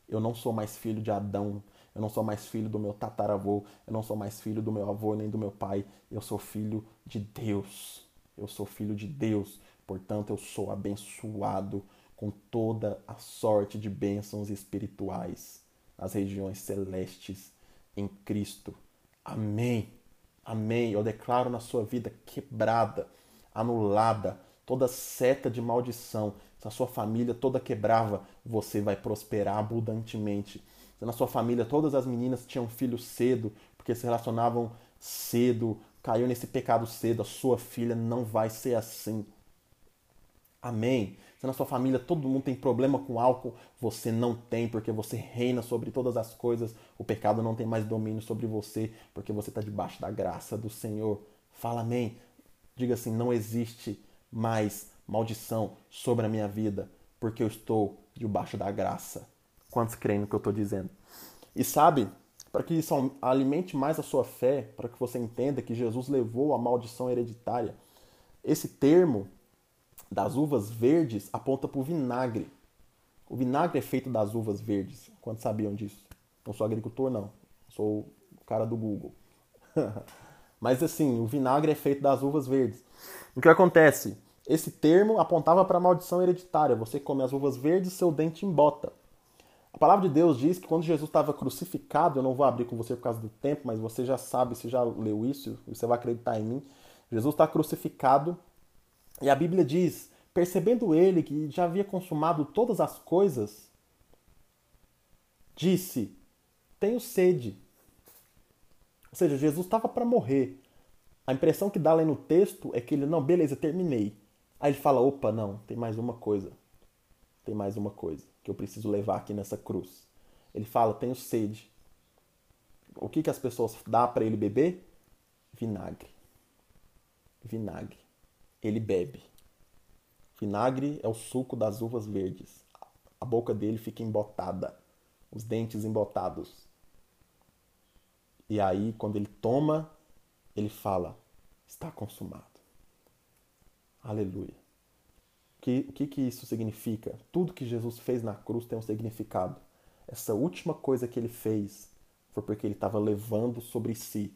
Eu não sou mais filho de Adão. Eu não sou mais filho do meu tataravô. Eu não sou mais filho do meu avô nem do meu pai. Eu sou filho de Deus. Eu sou filho de Deus. Portanto, eu sou abençoado com toda a sorte de bênçãos espirituais nas regiões celestes em Cristo. Amém. Amém. Eu declaro na sua vida quebrada, anulada, toda seta de maldição. Se a sua família toda quebrava, você vai prosperar abundantemente. Se na sua família todas as meninas tinham filhos cedo, porque se relacionavam cedo, caiu nesse pecado cedo, a sua filha não vai ser assim. Amém. Se na sua família todo mundo tem problema com álcool, você não tem, porque você reina sobre todas as coisas. O pecado não tem mais domínio sobre você, porque você está debaixo da graça do Senhor. Fala amém. Diga assim: não existe mais maldição sobre a minha vida, porque eu estou debaixo da graça. Quantos creem no que eu estou dizendo? E sabe, para que isso alimente mais a sua fé, para que você entenda que Jesus levou a maldição hereditária, esse termo das uvas verdes aponta para o vinagre. O vinagre é feito das uvas verdes. Quantos sabiam disso? Não sou agricultor, não. Sou o cara do Google. Mas assim, o vinagre é feito das uvas verdes. O que acontece? Esse termo apontava para a maldição hereditária. Você come as uvas verdes, seu dente embota. A palavra de Deus diz que quando Jesus estava crucificado, eu não vou abrir com você por causa do tempo, mas você já sabe, você já leu isso, você vai acreditar em mim. Jesus está crucificado e a Bíblia diz: percebendo ele que já havia consumado todas as coisas, disse: Tenho sede. Ou seja, Jesus estava para morrer. A impressão que dá lá no texto é que ele, não, beleza, terminei. Aí ele fala: opa, não, tem mais uma coisa. Tem mais uma coisa que eu preciso levar aqui nessa cruz. Ele fala: tenho sede. O que, que as pessoas dão para ele beber? Vinagre. Vinagre ele bebe. Vinagre é o suco das uvas verdes. A boca dele fica embotada, os dentes embotados. E aí, quando ele toma, ele fala: está consumado. Aleluia. Que, o que, que isso significa? Tudo que Jesus fez na cruz tem um significado. Essa última coisa que ele fez foi porque ele estava levando sobre si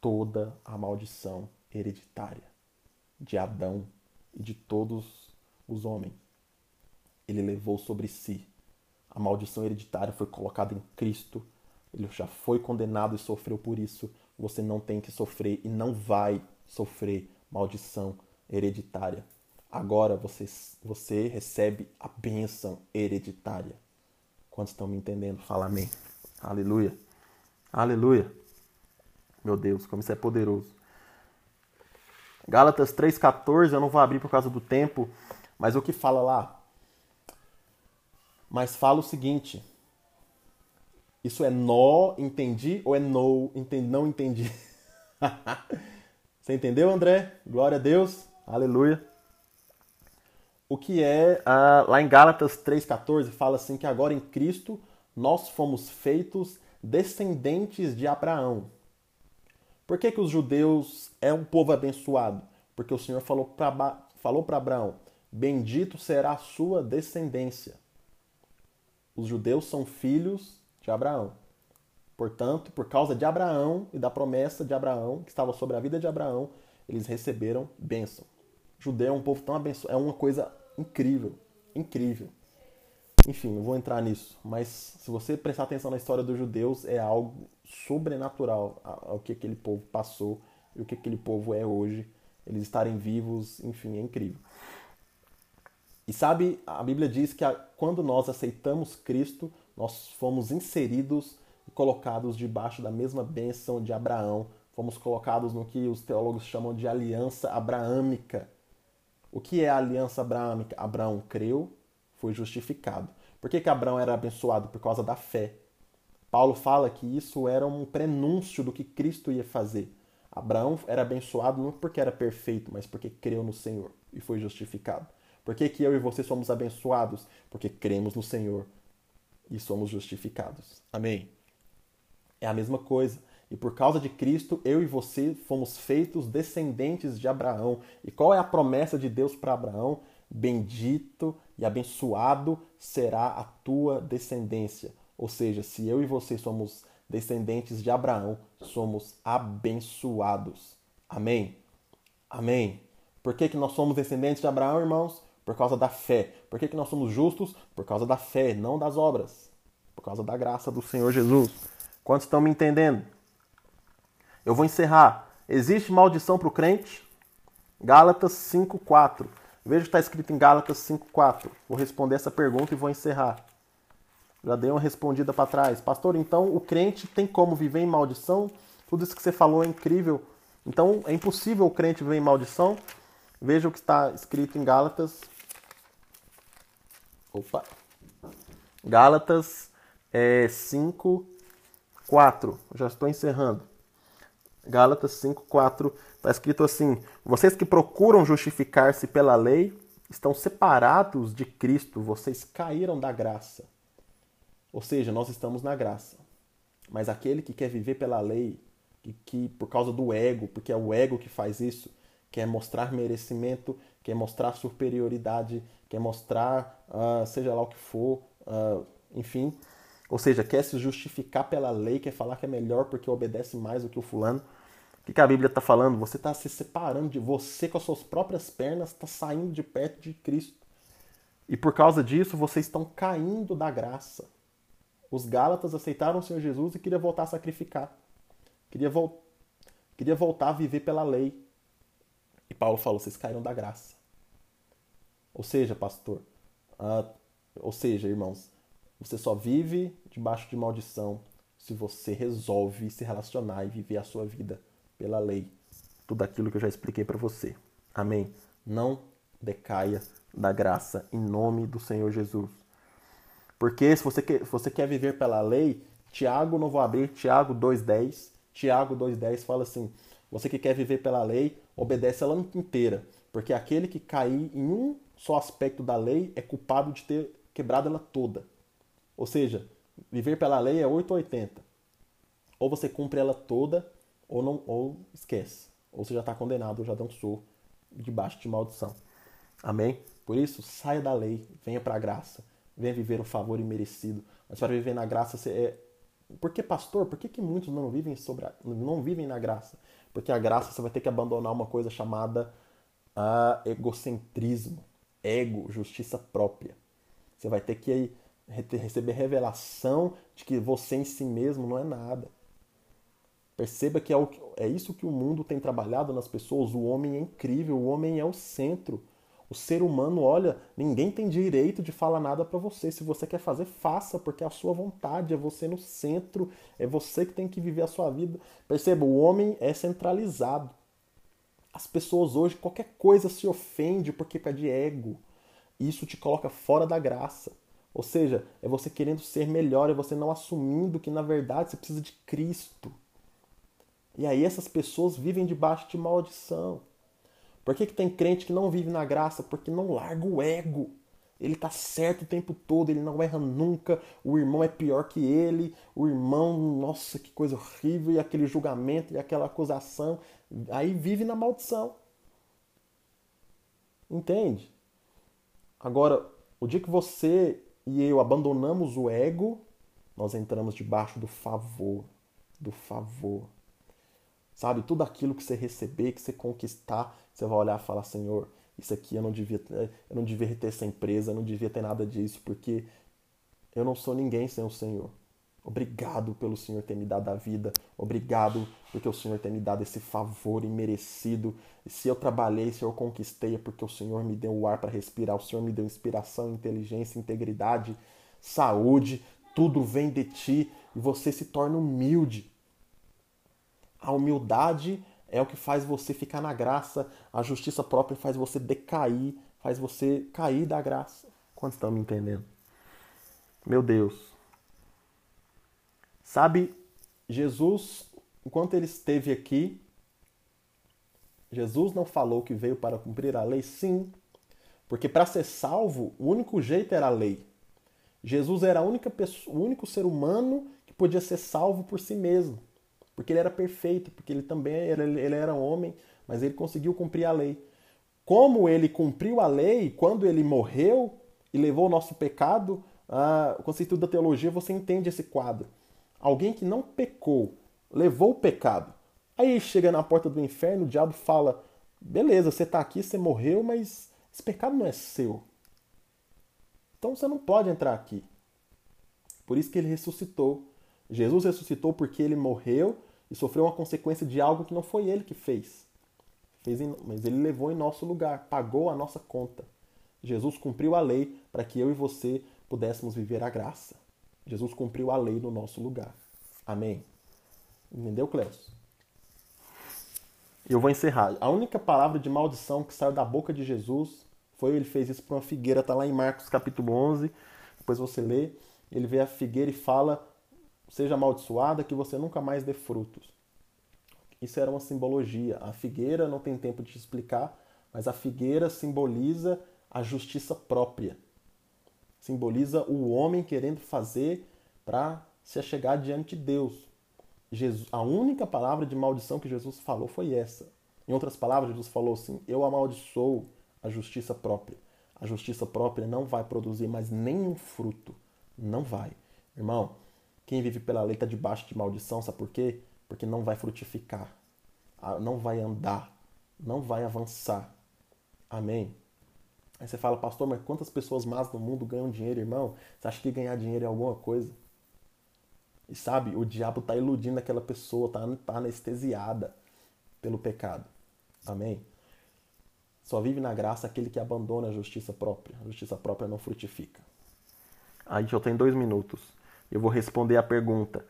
toda a maldição hereditária de Adão e de todos os homens. Ele levou sobre si. A maldição hereditária foi colocada em Cristo. Ele já foi condenado e sofreu por isso. Você não tem que sofrer e não vai sofrer maldição hereditária. Agora você, você recebe a bênção hereditária. Quantos estão me entendendo? Fala amém. Aleluia. Aleluia. Meu Deus, como isso é poderoso. Gálatas 3,14, eu não vou abrir por causa do tempo, mas o que fala lá? Mas fala o seguinte: isso é nó, entendi, ou é no, entendi, não entendi? Você entendeu, André? Glória a Deus, aleluia. O que é, uh, lá em Gálatas 3,14, fala assim que agora em Cristo nós fomos feitos descendentes de Abraão. Por que, que os judeus é um povo abençoado? Porque o Senhor falou para falou Abraão: Bendito será a sua descendência. Os judeus são filhos de Abraão. Portanto, por causa de Abraão e da promessa de Abraão, que estava sobre a vida de Abraão, eles receberam bênção. Judeu é um povo tão abençoado, é uma coisa incrível, incrível. Enfim, não vou entrar nisso, mas se você prestar atenção na história dos judeus, é algo sobrenatural ao que aquele povo passou e o que aquele povo é hoje. Eles estarem vivos, enfim, é incrível. E sabe, a Bíblia diz que quando nós aceitamos Cristo, nós fomos inseridos e colocados debaixo da mesma bênção de Abraão. Fomos colocados no que os teólogos chamam de aliança abraâmica. O que é a aliança abraâmica? Abraão creu, foi justificado. Por que, que Abraão era abençoado? Por causa da fé. Paulo fala que isso era um prenúncio do que Cristo ia fazer. Abraão era abençoado não porque era perfeito, mas porque creu no Senhor e foi justificado. Por que, que eu e você somos abençoados? Porque cremos no Senhor e somos justificados. Amém? É a mesma coisa. E por causa de Cristo, eu e você fomos feitos descendentes de Abraão. E qual é a promessa de Deus para Abraão? Bendito e abençoado será a tua descendência. Ou seja, se eu e você somos descendentes de Abraão, somos abençoados. Amém? Amém. Por que, que nós somos descendentes de Abraão, irmãos? Por causa da fé. Por que, que nós somos justos? Por causa da fé, não das obras. Por causa da graça do Senhor Jesus. Quantos estão me entendendo? Eu vou encerrar. Existe maldição para o crente? Gálatas 5,4. Veja o que está escrito em Gálatas 5,4. Vou responder essa pergunta e vou encerrar. Já dei uma respondida para trás. Pastor, então o crente tem como viver em maldição? Tudo isso que você falou é incrível. Então é impossível o crente viver em maldição? Veja o que está escrito em Gálatas. Opa! Gálatas é, 5, 4. Já estou encerrando. Gálatas 5, 4. Está escrito assim: Vocês que procuram justificar-se pela lei estão separados de Cristo, vocês caíram da graça. Ou seja, nós estamos na graça. Mas aquele que quer viver pela lei, e que por causa do ego, porque é o ego que faz isso, quer mostrar merecimento, quer mostrar superioridade, quer mostrar, uh, seja lá o que for, uh, enfim, ou seja, quer se justificar pela lei, quer falar que é melhor porque obedece mais do que o fulano. O que, que a Bíblia está falando? Você está se separando de você com as suas próprias pernas, está saindo de perto de Cristo. E por causa disso, vocês estão caindo da graça. Os Gálatas aceitaram o Senhor Jesus e queriam voltar a sacrificar. Queria, queria voltar a viver pela lei. E Paulo falou: vocês caíram da graça. Ou seja, pastor, uh, ou seja, irmãos, você só vive debaixo de maldição se você resolve se relacionar e viver a sua vida pela lei. Tudo aquilo que eu já expliquei para você. Amém? Não decaia da graça em nome do Senhor Jesus. Porque se você quer, se você quer viver pela lei, Tiago, não vou abrir, Tiago 2,10. Tiago 2,10 fala assim: você que quer viver pela lei, obedece ela inteira. Porque aquele que cair em um só aspecto da lei é culpado de ter quebrado ela toda. Ou seja, viver pela lei é 880. Ou você cumpre ela toda, ou não ou esquece. Ou você já está condenado, ou já dançou debaixo de maldição. Amém? Por isso, saia da lei, venha para a graça venha viver um favor imerecido. Mas para viver na graça, você é, Por que, pastor? Por que, que muitos não vivem, sobre a, não vivem na graça? Porque a graça você vai ter que abandonar uma coisa chamada uh, egocentrismo, ego, justiça própria. Você vai ter que receber revelação de que você em si mesmo não é nada. Perceba que é, o, é isso que o mundo tem trabalhado nas pessoas. O homem é incrível, o homem é o centro. O ser humano, olha, ninguém tem direito de falar nada para você. Se você quer fazer, faça, porque é a sua vontade, é você no centro, é você que tem que viver a sua vida. Perceba, o homem é centralizado. As pessoas hoje, qualquer coisa se ofende porque é de ego. Isso te coloca fora da graça. Ou seja, é você querendo ser melhor, é você não assumindo que na verdade você precisa de Cristo. E aí essas pessoas vivem debaixo de maldição. Por que, que tem crente que não vive na graça? Porque não larga o ego. Ele está certo o tempo todo, ele não erra nunca. O irmão é pior que ele. O irmão, nossa, que coisa horrível. E aquele julgamento e aquela acusação. Aí vive na maldição. Entende? Agora, o dia que você e eu abandonamos o ego, nós entramos debaixo do favor. Do favor. Sabe, tudo aquilo que você receber, que você conquistar, você vai olhar e falar, Senhor, isso aqui eu não devia, eu não devia ter essa empresa, eu não devia ter nada disso, porque eu não sou ninguém sem o Senhor. Obrigado pelo Senhor ter me dado a vida. Obrigado porque o Senhor ter me dado esse favor imerecido. Se eu trabalhei, se eu conquistei, é porque o Senhor me deu o ar para respirar. O Senhor me deu inspiração, inteligência, integridade, saúde. Tudo vem de ti e você se torna humilde. A humildade é o que faz você ficar na graça, a justiça própria faz você decair, faz você cair da graça. Quantos estão me entendendo? Meu Deus. Sabe, Jesus, enquanto ele esteve aqui, Jesus não falou que veio para cumprir a lei? Sim. Porque para ser salvo, o único jeito era a lei. Jesus era a única pessoa, o único ser humano que podia ser salvo por si mesmo porque ele era perfeito, porque ele também era, ele era homem, mas ele conseguiu cumprir a lei. Como ele cumpriu a lei, quando ele morreu e levou o nosso pecado, ah, o Instituto da Teologia você entende esse quadro. Alguém que não pecou, levou o pecado. Aí chega na porta do inferno, o diabo fala: beleza, você está aqui, você morreu, mas esse pecado não é seu. Então você não pode entrar aqui. Por isso que ele ressuscitou. Jesus ressuscitou porque ele morreu e sofreu uma consequência de algo que não foi ele que fez. fez em, mas ele levou em nosso lugar, pagou a nossa conta. Jesus cumpriu a lei para que eu e você pudéssemos viver a graça. Jesus cumpriu a lei no nosso lugar. Amém. Entendeu, Cleus? Eu vou encerrar. A única palavra de maldição que saiu da boca de Jesus foi ele fez isso para uma figueira, está lá em Marcos capítulo 11. Depois você lê. Ele vê a figueira e fala: seja amaldiçoada, que você nunca mais dê frutos. Isso era uma simbologia. A figueira não tem tempo de explicar, mas a figueira simboliza a justiça própria. Simboliza o homem querendo fazer para se achegar diante de Deus. Jesus, a única palavra de maldição que Jesus falou foi essa. Em outras palavras, Jesus falou assim: Eu amaldiçoo a justiça própria. A justiça própria não vai produzir mais nenhum fruto. Não vai. Irmão, quem vive pela lei está debaixo de maldição, sabe por quê? Porque não vai frutificar, ah, não vai andar, não vai avançar. Amém? Aí você fala, pastor, mas quantas pessoas más no mundo ganham dinheiro, irmão? Você acha que ganhar dinheiro é alguma coisa? E sabe, o diabo está iludindo aquela pessoa, está tá anestesiada pelo pecado. Amém? Só vive na graça aquele que abandona a justiça própria. A justiça própria não frutifica. Aí eu tenho dois minutos eu vou responder a pergunta: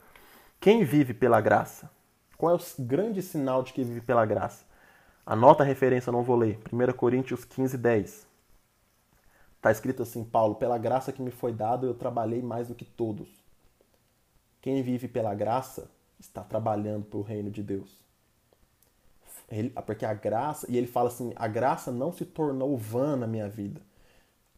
quem vive pela graça? Qual é o grande sinal de que vive pela graça? Anota a referência, não vou ler. 1 Coríntios 15, 10. Está escrito assim: Paulo, pela graça que me foi dada, eu trabalhei mais do que todos. Quem vive pela graça está trabalhando para o reino de Deus. Ele, porque a graça, e ele fala assim: a graça não se tornou vã na minha vida.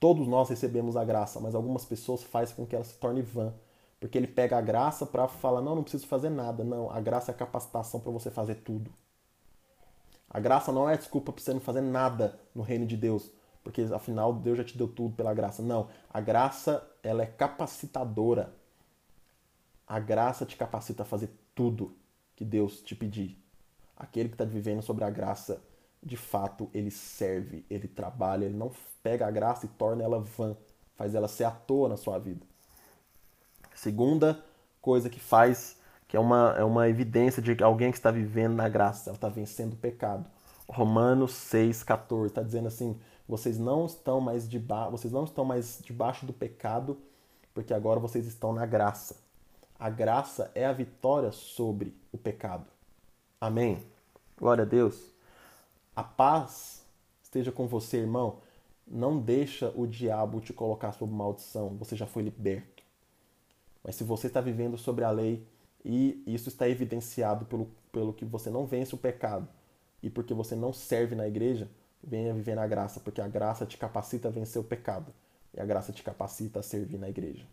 Todos nós recebemos a graça, mas algumas pessoas fazem com que ela se torne vã. Porque ele pega a graça para falar: não, não preciso fazer nada. Não, a graça é a capacitação para você fazer tudo. A graça não é desculpa para você não fazer nada no reino de Deus, porque afinal Deus já te deu tudo pela graça. Não, a graça ela é capacitadora. A graça te capacita a fazer tudo que Deus te pedir. Aquele que está vivendo sobre a graça, de fato, ele serve, ele trabalha, ele não pega a graça e torna ela vã, faz ela ser à toa na sua vida. Segunda coisa que faz, que é uma, é uma evidência de alguém que está vivendo na graça, ela está vencendo o pecado. Romanos 6,14 está dizendo assim: vocês não estão mais debaixo, vocês não estão mais debaixo do pecado, porque agora vocês estão na graça. A graça é a vitória sobre o pecado. Amém. Glória a Deus. A paz esteja com você, irmão. Não deixa o diabo te colocar sob maldição. Você já foi liberto. Mas se você está vivendo sobre a lei e isso está evidenciado pelo, pelo que você não vence o pecado e porque você não serve na igreja, venha viver na graça, porque a graça te capacita a vencer o pecado e a graça te capacita a servir na igreja.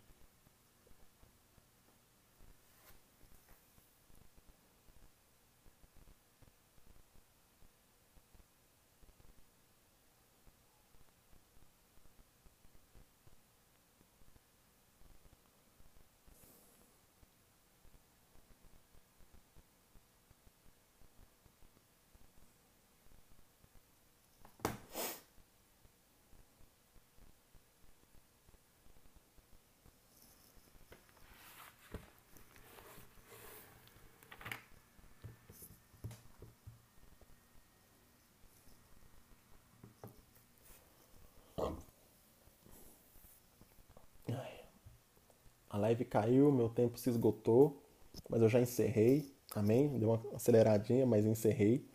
Live caiu, meu tempo se esgotou, mas eu já encerrei. Amém? Deu uma aceleradinha, mas encerrei.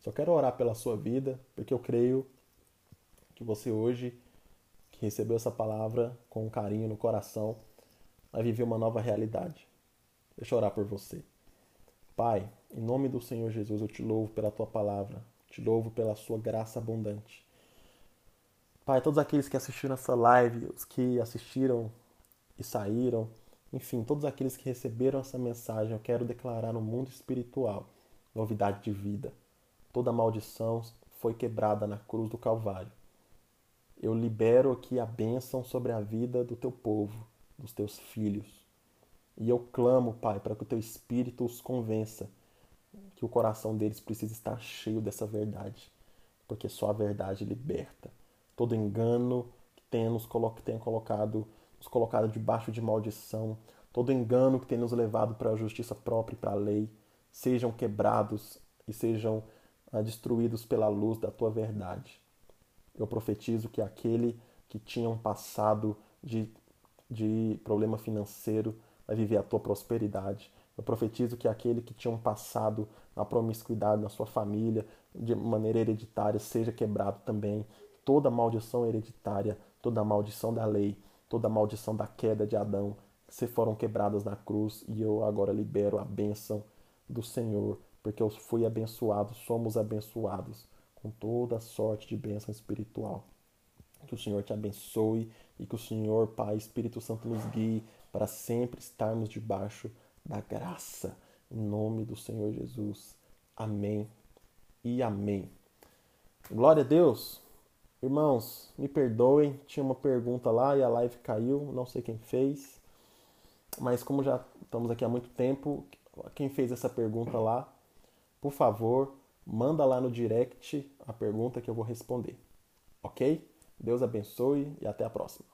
Só quero orar pela sua vida, porque eu creio que você hoje, que recebeu essa palavra com um carinho no coração, vai viver uma nova realidade. Deixa eu orar por você. Pai, em nome do Senhor Jesus, eu te louvo pela tua palavra, te louvo pela sua graça abundante. Pai, todos aqueles que assistiram essa live, os que assistiram e saíram, enfim, todos aqueles que receberam essa mensagem, eu quero declarar no mundo espiritual novidade de vida. Toda maldição foi quebrada na cruz do Calvário. Eu libero aqui a bênção sobre a vida do teu povo, dos teus filhos. E eu clamo, Pai, para que o teu espírito os convença que o coração deles precisa estar cheio dessa verdade, porque só a verdade liberta. Todo engano que tenha, nos colo que tenha colocado nos colocado debaixo de maldição, todo engano que tem nos levado para a justiça própria e para a lei, sejam quebrados e sejam ah, destruídos pela luz da tua verdade. Eu profetizo que aquele que tinha um passado de, de problema financeiro vai viver a tua prosperidade. Eu profetizo que aquele que tinha um passado na promiscuidade na sua família, de maneira hereditária, seja quebrado também. Toda maldição hereditária, toda maldição da lei, toda a maldição da queda de Adão se foram quebradas na cruz e eu agora libero a bênção do Senhor, porque eu fui abençoado, somos abençoados com toda sorte de bênção espiritual. Que o Senhor te abençoe e que o Senhor, Pai, Espírito Santo, nos guie para sempre estarmos debaixo da graça. Em nome do Senhor Jesus. Amém e amém. Glória a Deus. Irmãos, me perdoem, tinha uma pergunta lá e a live caiu, não sei quem fez. Mas como já estamos aqui há muito tempo, quem fez essa pergunta lá, por favor, manda lá no direct a pergunta que eu vou responder. OK? Deus abençoe e até a próxima.